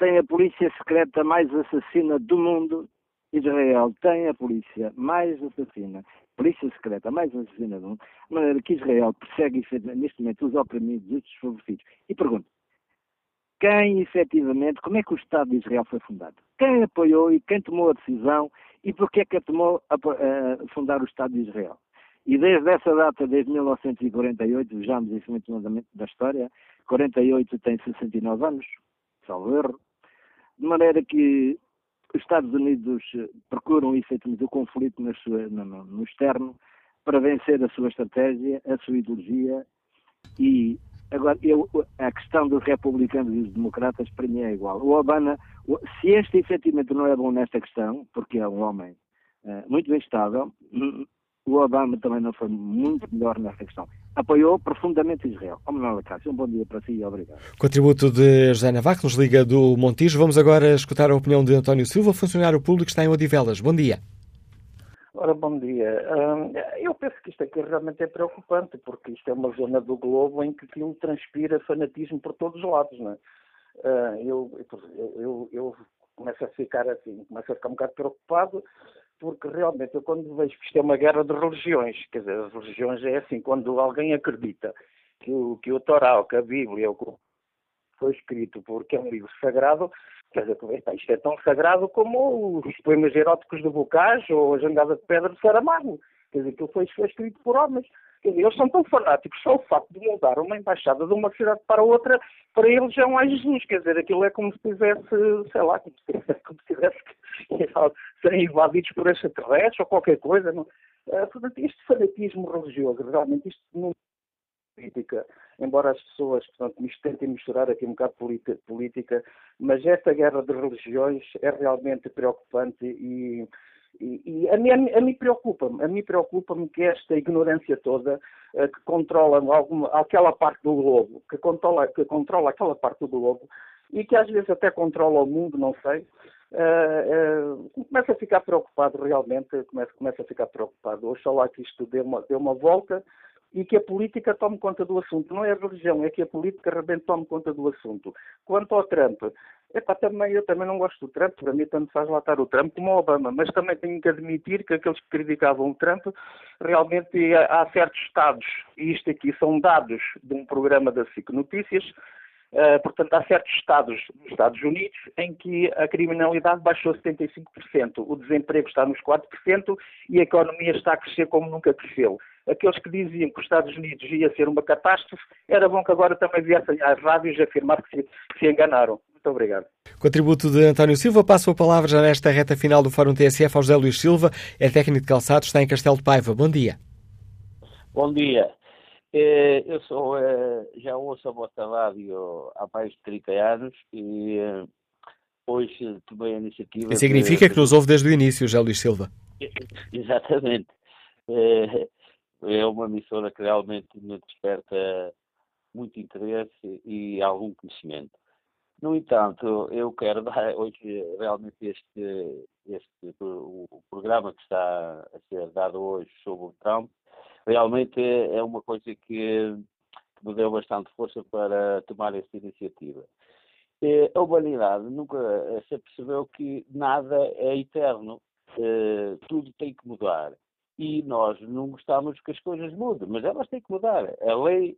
Tem a polícia secreta mais assassina do mundo. Israel tem a polícia mais assassina, polícia secreta mais assassina do mundo. De maneira que Israel persegue neste momento os oprimidos e os desfavorecidos. E pergunto, quem efetivamente, como é que o Estado de Israel foi fundado? Quem apoiou e quem tomou a decisão e porquê é que a tomou a, a fundar o Estado de Israel? E desde essa data, desde 1948, vejamos isso muito da história, 48 tem 69 anos, salvo erro, de maneira que os Estados Unidos procuram efetivamente o conflito no, no, no externo para vencer a sua estratégia, a sua ideologia e Agora, eu, a questão dos republicanos e dos democratas para mim é igual. O Obama, se este efetivamente não é bom nesta questão, porque é um homem uh, muito bem estável, o Obama também não foi muito melhor nesta questão. Apoiou profundamente Israel. Oh, Manuel um bom dia para si e obrigado. Contributo de José Navarro, nos liga do Montijo. Vamos agora escutar a opinião de António Silva, funcionário público está em Odivelas. Bom dia. Ora, bom dia. eu penso que isto aqui realmente é preocupante, porque isto é uma zona do globo em que aquilo transpira fanatismo por todos os lados, não é? eu, eu, eu começo a ficar assim, começo a ficar um bocado preocupado, porque realmente eu quando vejo que isto é uma guerra de religiões, quer dizer, as religiões é assim, quando alguém acredita que o, que o Torá, que a Bíblia, o foi escrito porque é um livro sagrado, quer dizer, isto é tão sagrado como os poemas eróticos do Bocage ou a Jangada de Pedra de Saramago. Quer dizer, aquilo foi, foi escrito por homens. Quer dizer, eles são tão fanáticos, só o facto de mudar uma embaixada de uma cidade para outra, para eles é Jesus. Quer dizer, aquilo é como se tivesse, sei lá, como se tivesse, como se tivesse serem invadidos por extraterrestres ou qualquer coisa. Não? Uh, portanto, este fanatismo religioso, realmente, isto não política, embora as pessoas portanto, tentem misturar aqui um bocado política, mas esta guerra de religiões é realmente preocupante e, e, e a, mim, preocupa-me, a mim preocupa-me que esta ignorância toda uh, que controla alguma, aquela parte do globo, que controla, que controla aquela parte do globo e que às vezes até controla o mundo, não sei, uh, uh, começa a ficar preocupado realmente, começa, começa a ficar preocupado. Oxalá que isto dê uma, dê uma volta e que a política tome conta do assunto. Não é a religião, é que a política realmente tome conta do assunto. Quanto ao Trump, epá, também, eu também não gosto do Trump, para mim tanto faz lá estar o Trump como o Obama, mas também tenho que admitir que aqueles que criticavam o Trump, realmente há certos estados, e isto aqui são dados de um programa da SIC Notícias, Uh, portanto, há certos estados nos Estados Unidos em que a criminalidade baixou 75%, o desemprego está nos 4% e a economia está a crescer como nunca cresceu aqueles que diziam que os Estados Unidos ia ser uma catástrofe, era bom que agora também viessem às rádios afirmar que se, que se enganaram. Muito obrigado. Contributo de António Silva. Passo a palavra já nesta reta final do Fórum TSF ao José Luís Silva, é técnico de calçados, está em Castelo de Paiva. Bom dia. Bom dia. Eh, eu sou, eh, já ouço a vossa rádio há mais de 30 anos e eh, hoje tomei a iniciativa. Significa de... que nos ouve desde o início, José Luís Silva. Exatamente é uma emissora que realmente me desperta muito interesse e algum conhecimento. No entanto, eu quero dar hoje realmente este, este o programa que está a ser dado hoje sobre o Trump, realmente é uma coisa que, que me deu bastante força para tomar esta iniciativa. A humanidade nunca se percebeu que nada é eterno, eh, tudo tem que mudar e nós não gostamos que as coisas mudem, mas elas têm que mudar. A lei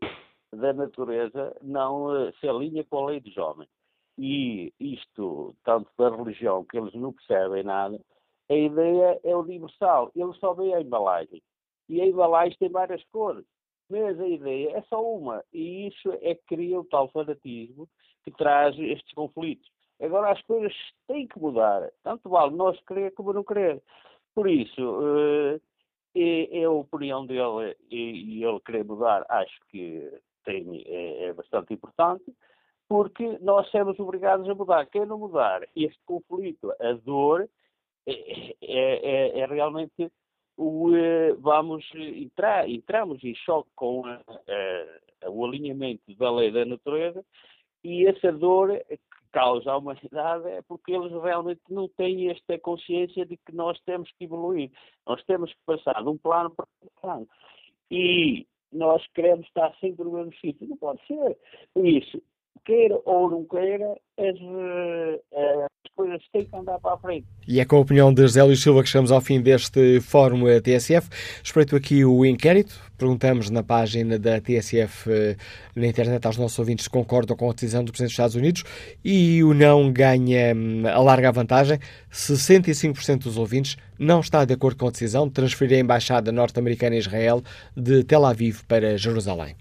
da natureza não uh, se alinha com a lei dos homens. E isto, tanto da religião, que eles não percebem nada, a ideia é universal. Eles só veem a embalagem. E a embalagem tem várias cores. Mas a ideia é só uma. E isso é que cria o tal fanatismo que traz estes conflitos. Agora, as coisas têm que mudar. Tanto vale nós querer como não querer. Por isso, uh, é, é a opinião dele e, e, ele querer mudar, acho que tem, é, é, bastante importante, porque nós somos obrigados a mudar. Quem não mudar este conflito, a dor, é, é, é, é realmente o, vamos entrar, entramos em choque com a, a, o alinhamento da lei da natureza e essa dor causa à humanidade é porque eles realmente não têm esta consciência de que nós temos que evoluir. Nós temos que passar de um plano para outro plano. E nós queremos estar sempre no mesmo sítio. Não pode ser. Por isso, queira ou não queira, as, eh, as coisas têm que andar para a frente. E é com a opinião de José Luís Silva que chegamos ao fim deste Fórum TSF. Espreito aqui o inquérito. Perguntamos na página da TSF eh, na internet aos nossos ouvintes se concordam com a decisão do Presidente dos Estados Unidos e o não ganha, hum, a vantagem. 65% dos ouvintes não está de acordo com a decisão de transferir a Embaixada Norte-Americana em Israel de Tel Aviv para Jerusalém.